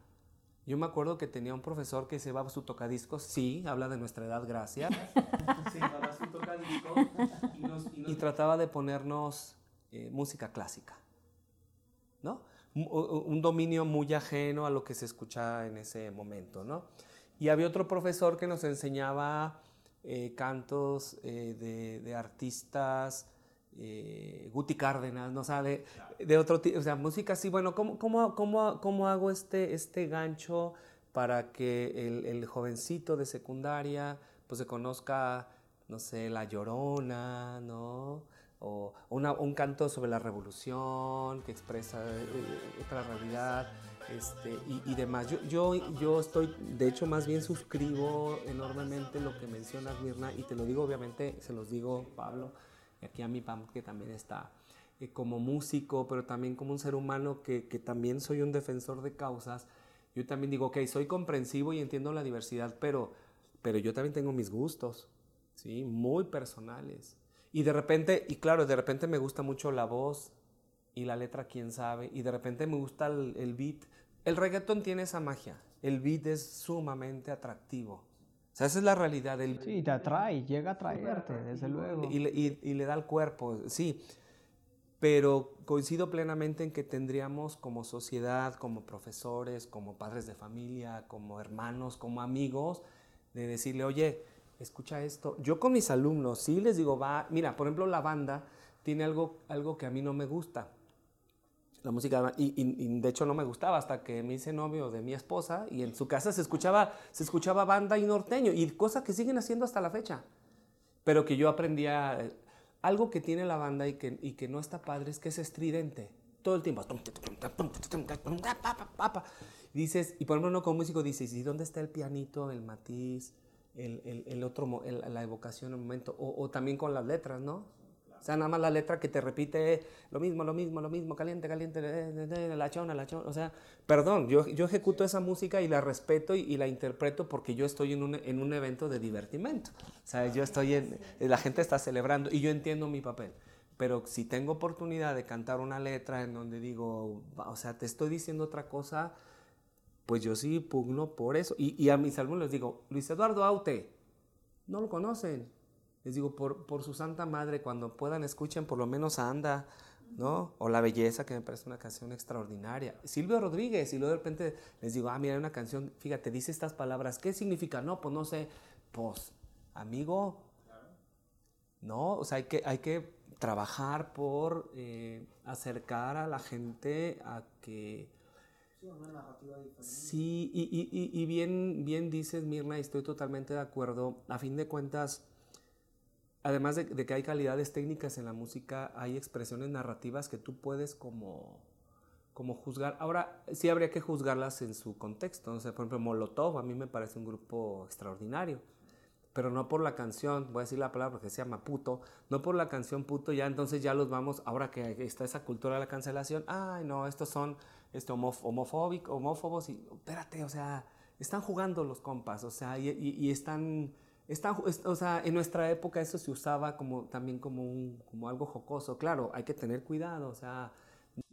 Yo me acuerdo que tenía un profesor que se llevaba su tocadiscos, sí, habla de nuestra edad, gracias. se llevaba su tocadiscos y, trataba de ponernos eh, música clásica, ¿no? Un dominio muy ajeno a lo que se escuchaba en ese momento, ¿no? Y había otro profesor que nos enseñaba eh, cantos eh, de, de, artistas eh, Guti Cárdenas, ¿no? sabe de, otro tipo, o sea, música así, bueno, ¿cómo, cómo, cómo, cómo hago este, este gancho para que el, el, jovencito de secundaria, pues se conozca, no sé, La Llorona, ¿no? O una, un canto sobre la revolución que expresa eh, otra realidad. Este, y, y, demás. Yo, yo, yo estoy, de hecho, más bien suscribo enormemente lo que menciona Mirna y te lo digo, obviamente, se los digo, Pablo, aquí a mi Pam, que también está eh, como músico, pero también como un ser humano que, que, también soy un defensor de causas. Yo también digo, ok, soy comprensivo y entiendo la diversidad, pero, pero yo también tengo mis gustos, ¿sí? Muy personales. Y de repente, y claro, de repente me gusta mucho la voz y la letra, quién sabe, y de repente me gusta el, el beat. El reggaeton tiene esa magia. El beat es sumamente atractivo sea, esa es la realidad. Del... Sí, te atrae, llega a traerte, desde luego. Y, y, y, le da al cuerpo, sí. Pero coincido plenamente en que tendríamos como sociedad, como profesores, como padres de familia, como hermanos, como amigos, de decirle, oye, escucha esto. Yo con mis alumnos sí les digo, va, mira, por ejemplo, la banda tiene algo, algo que a mí no me gusta la música y, y, de hecho no me gustaba hasta que me hice novio de mi esposa y en su casa se escuchaba se escuchaba banda y norteño y cosas que siguen haciendo hasta la fecha. Pero que yo aprendía algo que tiene la banda y que, y que no está padre es que es estridente. Todo el tiempo dices y por ejemplo uno como músico dices y dónde está el pianito el matiz el, el, el otro la evocación el momento o, también con las letras no sea, nada más la letra que te repite lo mismo, lo mismo, lo mismo, caliente, caliente, la chona, la chona. O sea, perdón, yo, yo ejecuto esa música y la respeto y, la interpreto porque yo estoy en un, en un evento de divertimento. O sea, yo estoy en, la gente está celebrando y yo entiendo mi papel. Pero si tengo oportunidad de cantar una letra en donde digo, o sea, te estoy diciendo otra cosa, pues yo sí pugno por eso. Y, y a mis alumnos les digo, Luis Eduardo Aute, no lo conocen, les digo, por, por su santa madre, cuando puedan escuchen por lo menos Anda, ¿no? O La Belleza, que me parece una canción extraordinaria. Silvio Rodríguez, y luego de repente les digo, ah, mira, hay una canción, fíjate, dice estas palabras, ¿qué significa? No, pues no sé, pues, amigo, ¿no? O sea, hay que, hay que trabajar por eh, acercar a la gente a que... Sí, y, y, y, bien, bien dices, Mirna, y estoy totalmente de acuerdo. A fin de cuentas, además de, que hay calidades técnicas en la música, hay expresiones narrativas que tú puedes como, como juzgar. Ahora, sí habría que juzgarlas en su contexto. por ejemplo, Molotov a mí me parece un grupo extraordinario, pero no por la canción, voy a decir la palabra porque se llama puto, no por la canción puto, ya entonces ya los vamos, ahora que está esa cultura de la cancelación, ay no, estos son este, homofóbicos, homófobos, y espérate, o sea, están jugando los compas, o sea, y están Está, o sea, en nuestra época eso se usaba como, también como, un, como algo jocoso. Claro, hay que tener cuidado, o sea...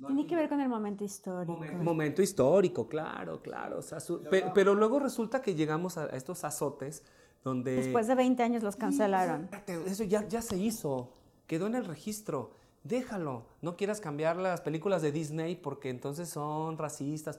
Tiene que ver con el momento histórico. Momento, histórico, claro, claro. O sea, pero luego resulta que llegamos a estos azotes donde... Después de 20 años los cancelaron. Eso ya, ya se hizo, quedó en el registro. Déjalo, no quieras cambiar las películas de Disney porque entonces son racistas.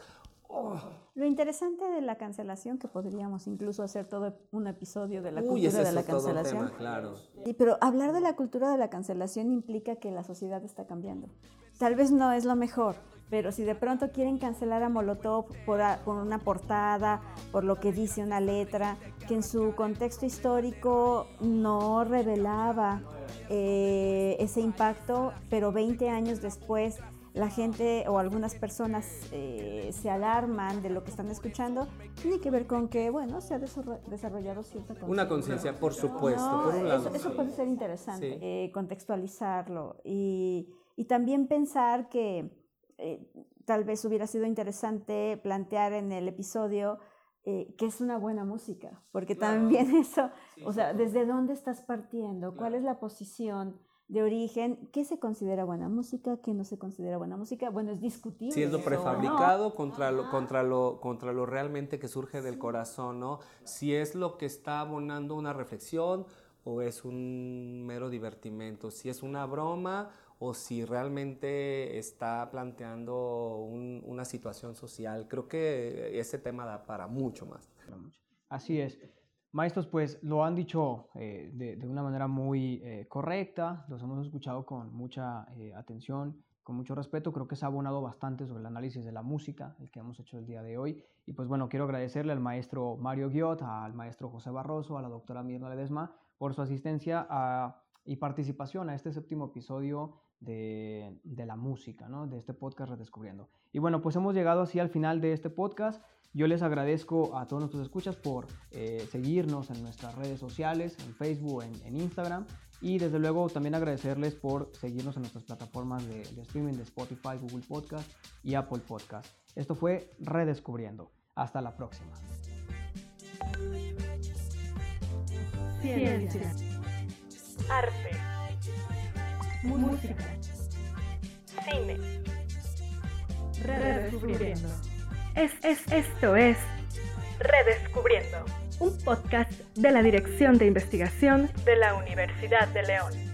Lo interesante de la cancelación, que podríamos incluso hacer todo un episodio de la cultura de la cancelación. claro. pero hablar de la cultura de la cancelación implica que la sociedad está cambiando. Tal vez no es lo mejor, pero si de pronto quieren cancelar a Molotov por, una portada, por lo que dice una letra, que en su contexto histórico no revelaba eh, ese impacto, pero 20 años después la gente o algunas personas eh, se alarman de lo que están escuchando, tiene que ver con que, bueno, se ha desarrollado cierta conciencia. Una conciencia, por supuesto, por un lado. Eso, puede ser interesante, eh, contextualizarlo y, y, también pensar que eh, tal vez hubiera sido interesante plantear en el episodio eh, qué es una buena música, porque también eso, o sea, ¿desde dónde estás partiendo? ¿Cuál es la posición? De origen, qué se considera buena música, qué no se considera buena música. Bueno, es discutible. Si es lo prefabricado ¿no? contra, lo, contra, lo, contra lo realmente que surge del corazón, ¿no? Si es lo que está abonando una reflexión o es un mero divertimento, si es una broma o si realmente está planteando un- una situación social. Creo que ese tema da para mucho más. Así es. Maestros, pues lo han dicho eh, de, de una manera muy eh, correcta, los hemos escuchado con mucha eh, atención, con mucho respeto. Creo que se ha abonado bastante sobre el análisis de la música, el que hemos hecho el día de hoy. Y pues bueno, quiero agradecerle al maestro Mario Guiot, al maestro José Barroso, a la doctora Mirna Ledesma por su asistencia y participación a este séptimo episodio de, de la música, ¿no? de este podcast Redescubriendo. Y bueno, pues hemos llegado así al final de este podcast. Yo les agradezco a todos nuestros escuchas por eh, seguirnos en nuestras redes sociales, en Facebook, en, en Instagram. Y desde luego también agradecerles por seguirnos en nuestras plataformas de, de streaming de Spotify, Google Podcast y Apple Podcast. Esto fue Redescubriendo. Hasta la próxima. Ciencia. Arte. Música. Cine. Redescubriendo. Es, es, esto es Redescubriendo, un podcast de la Dirección de Investigación de la Universidad de León.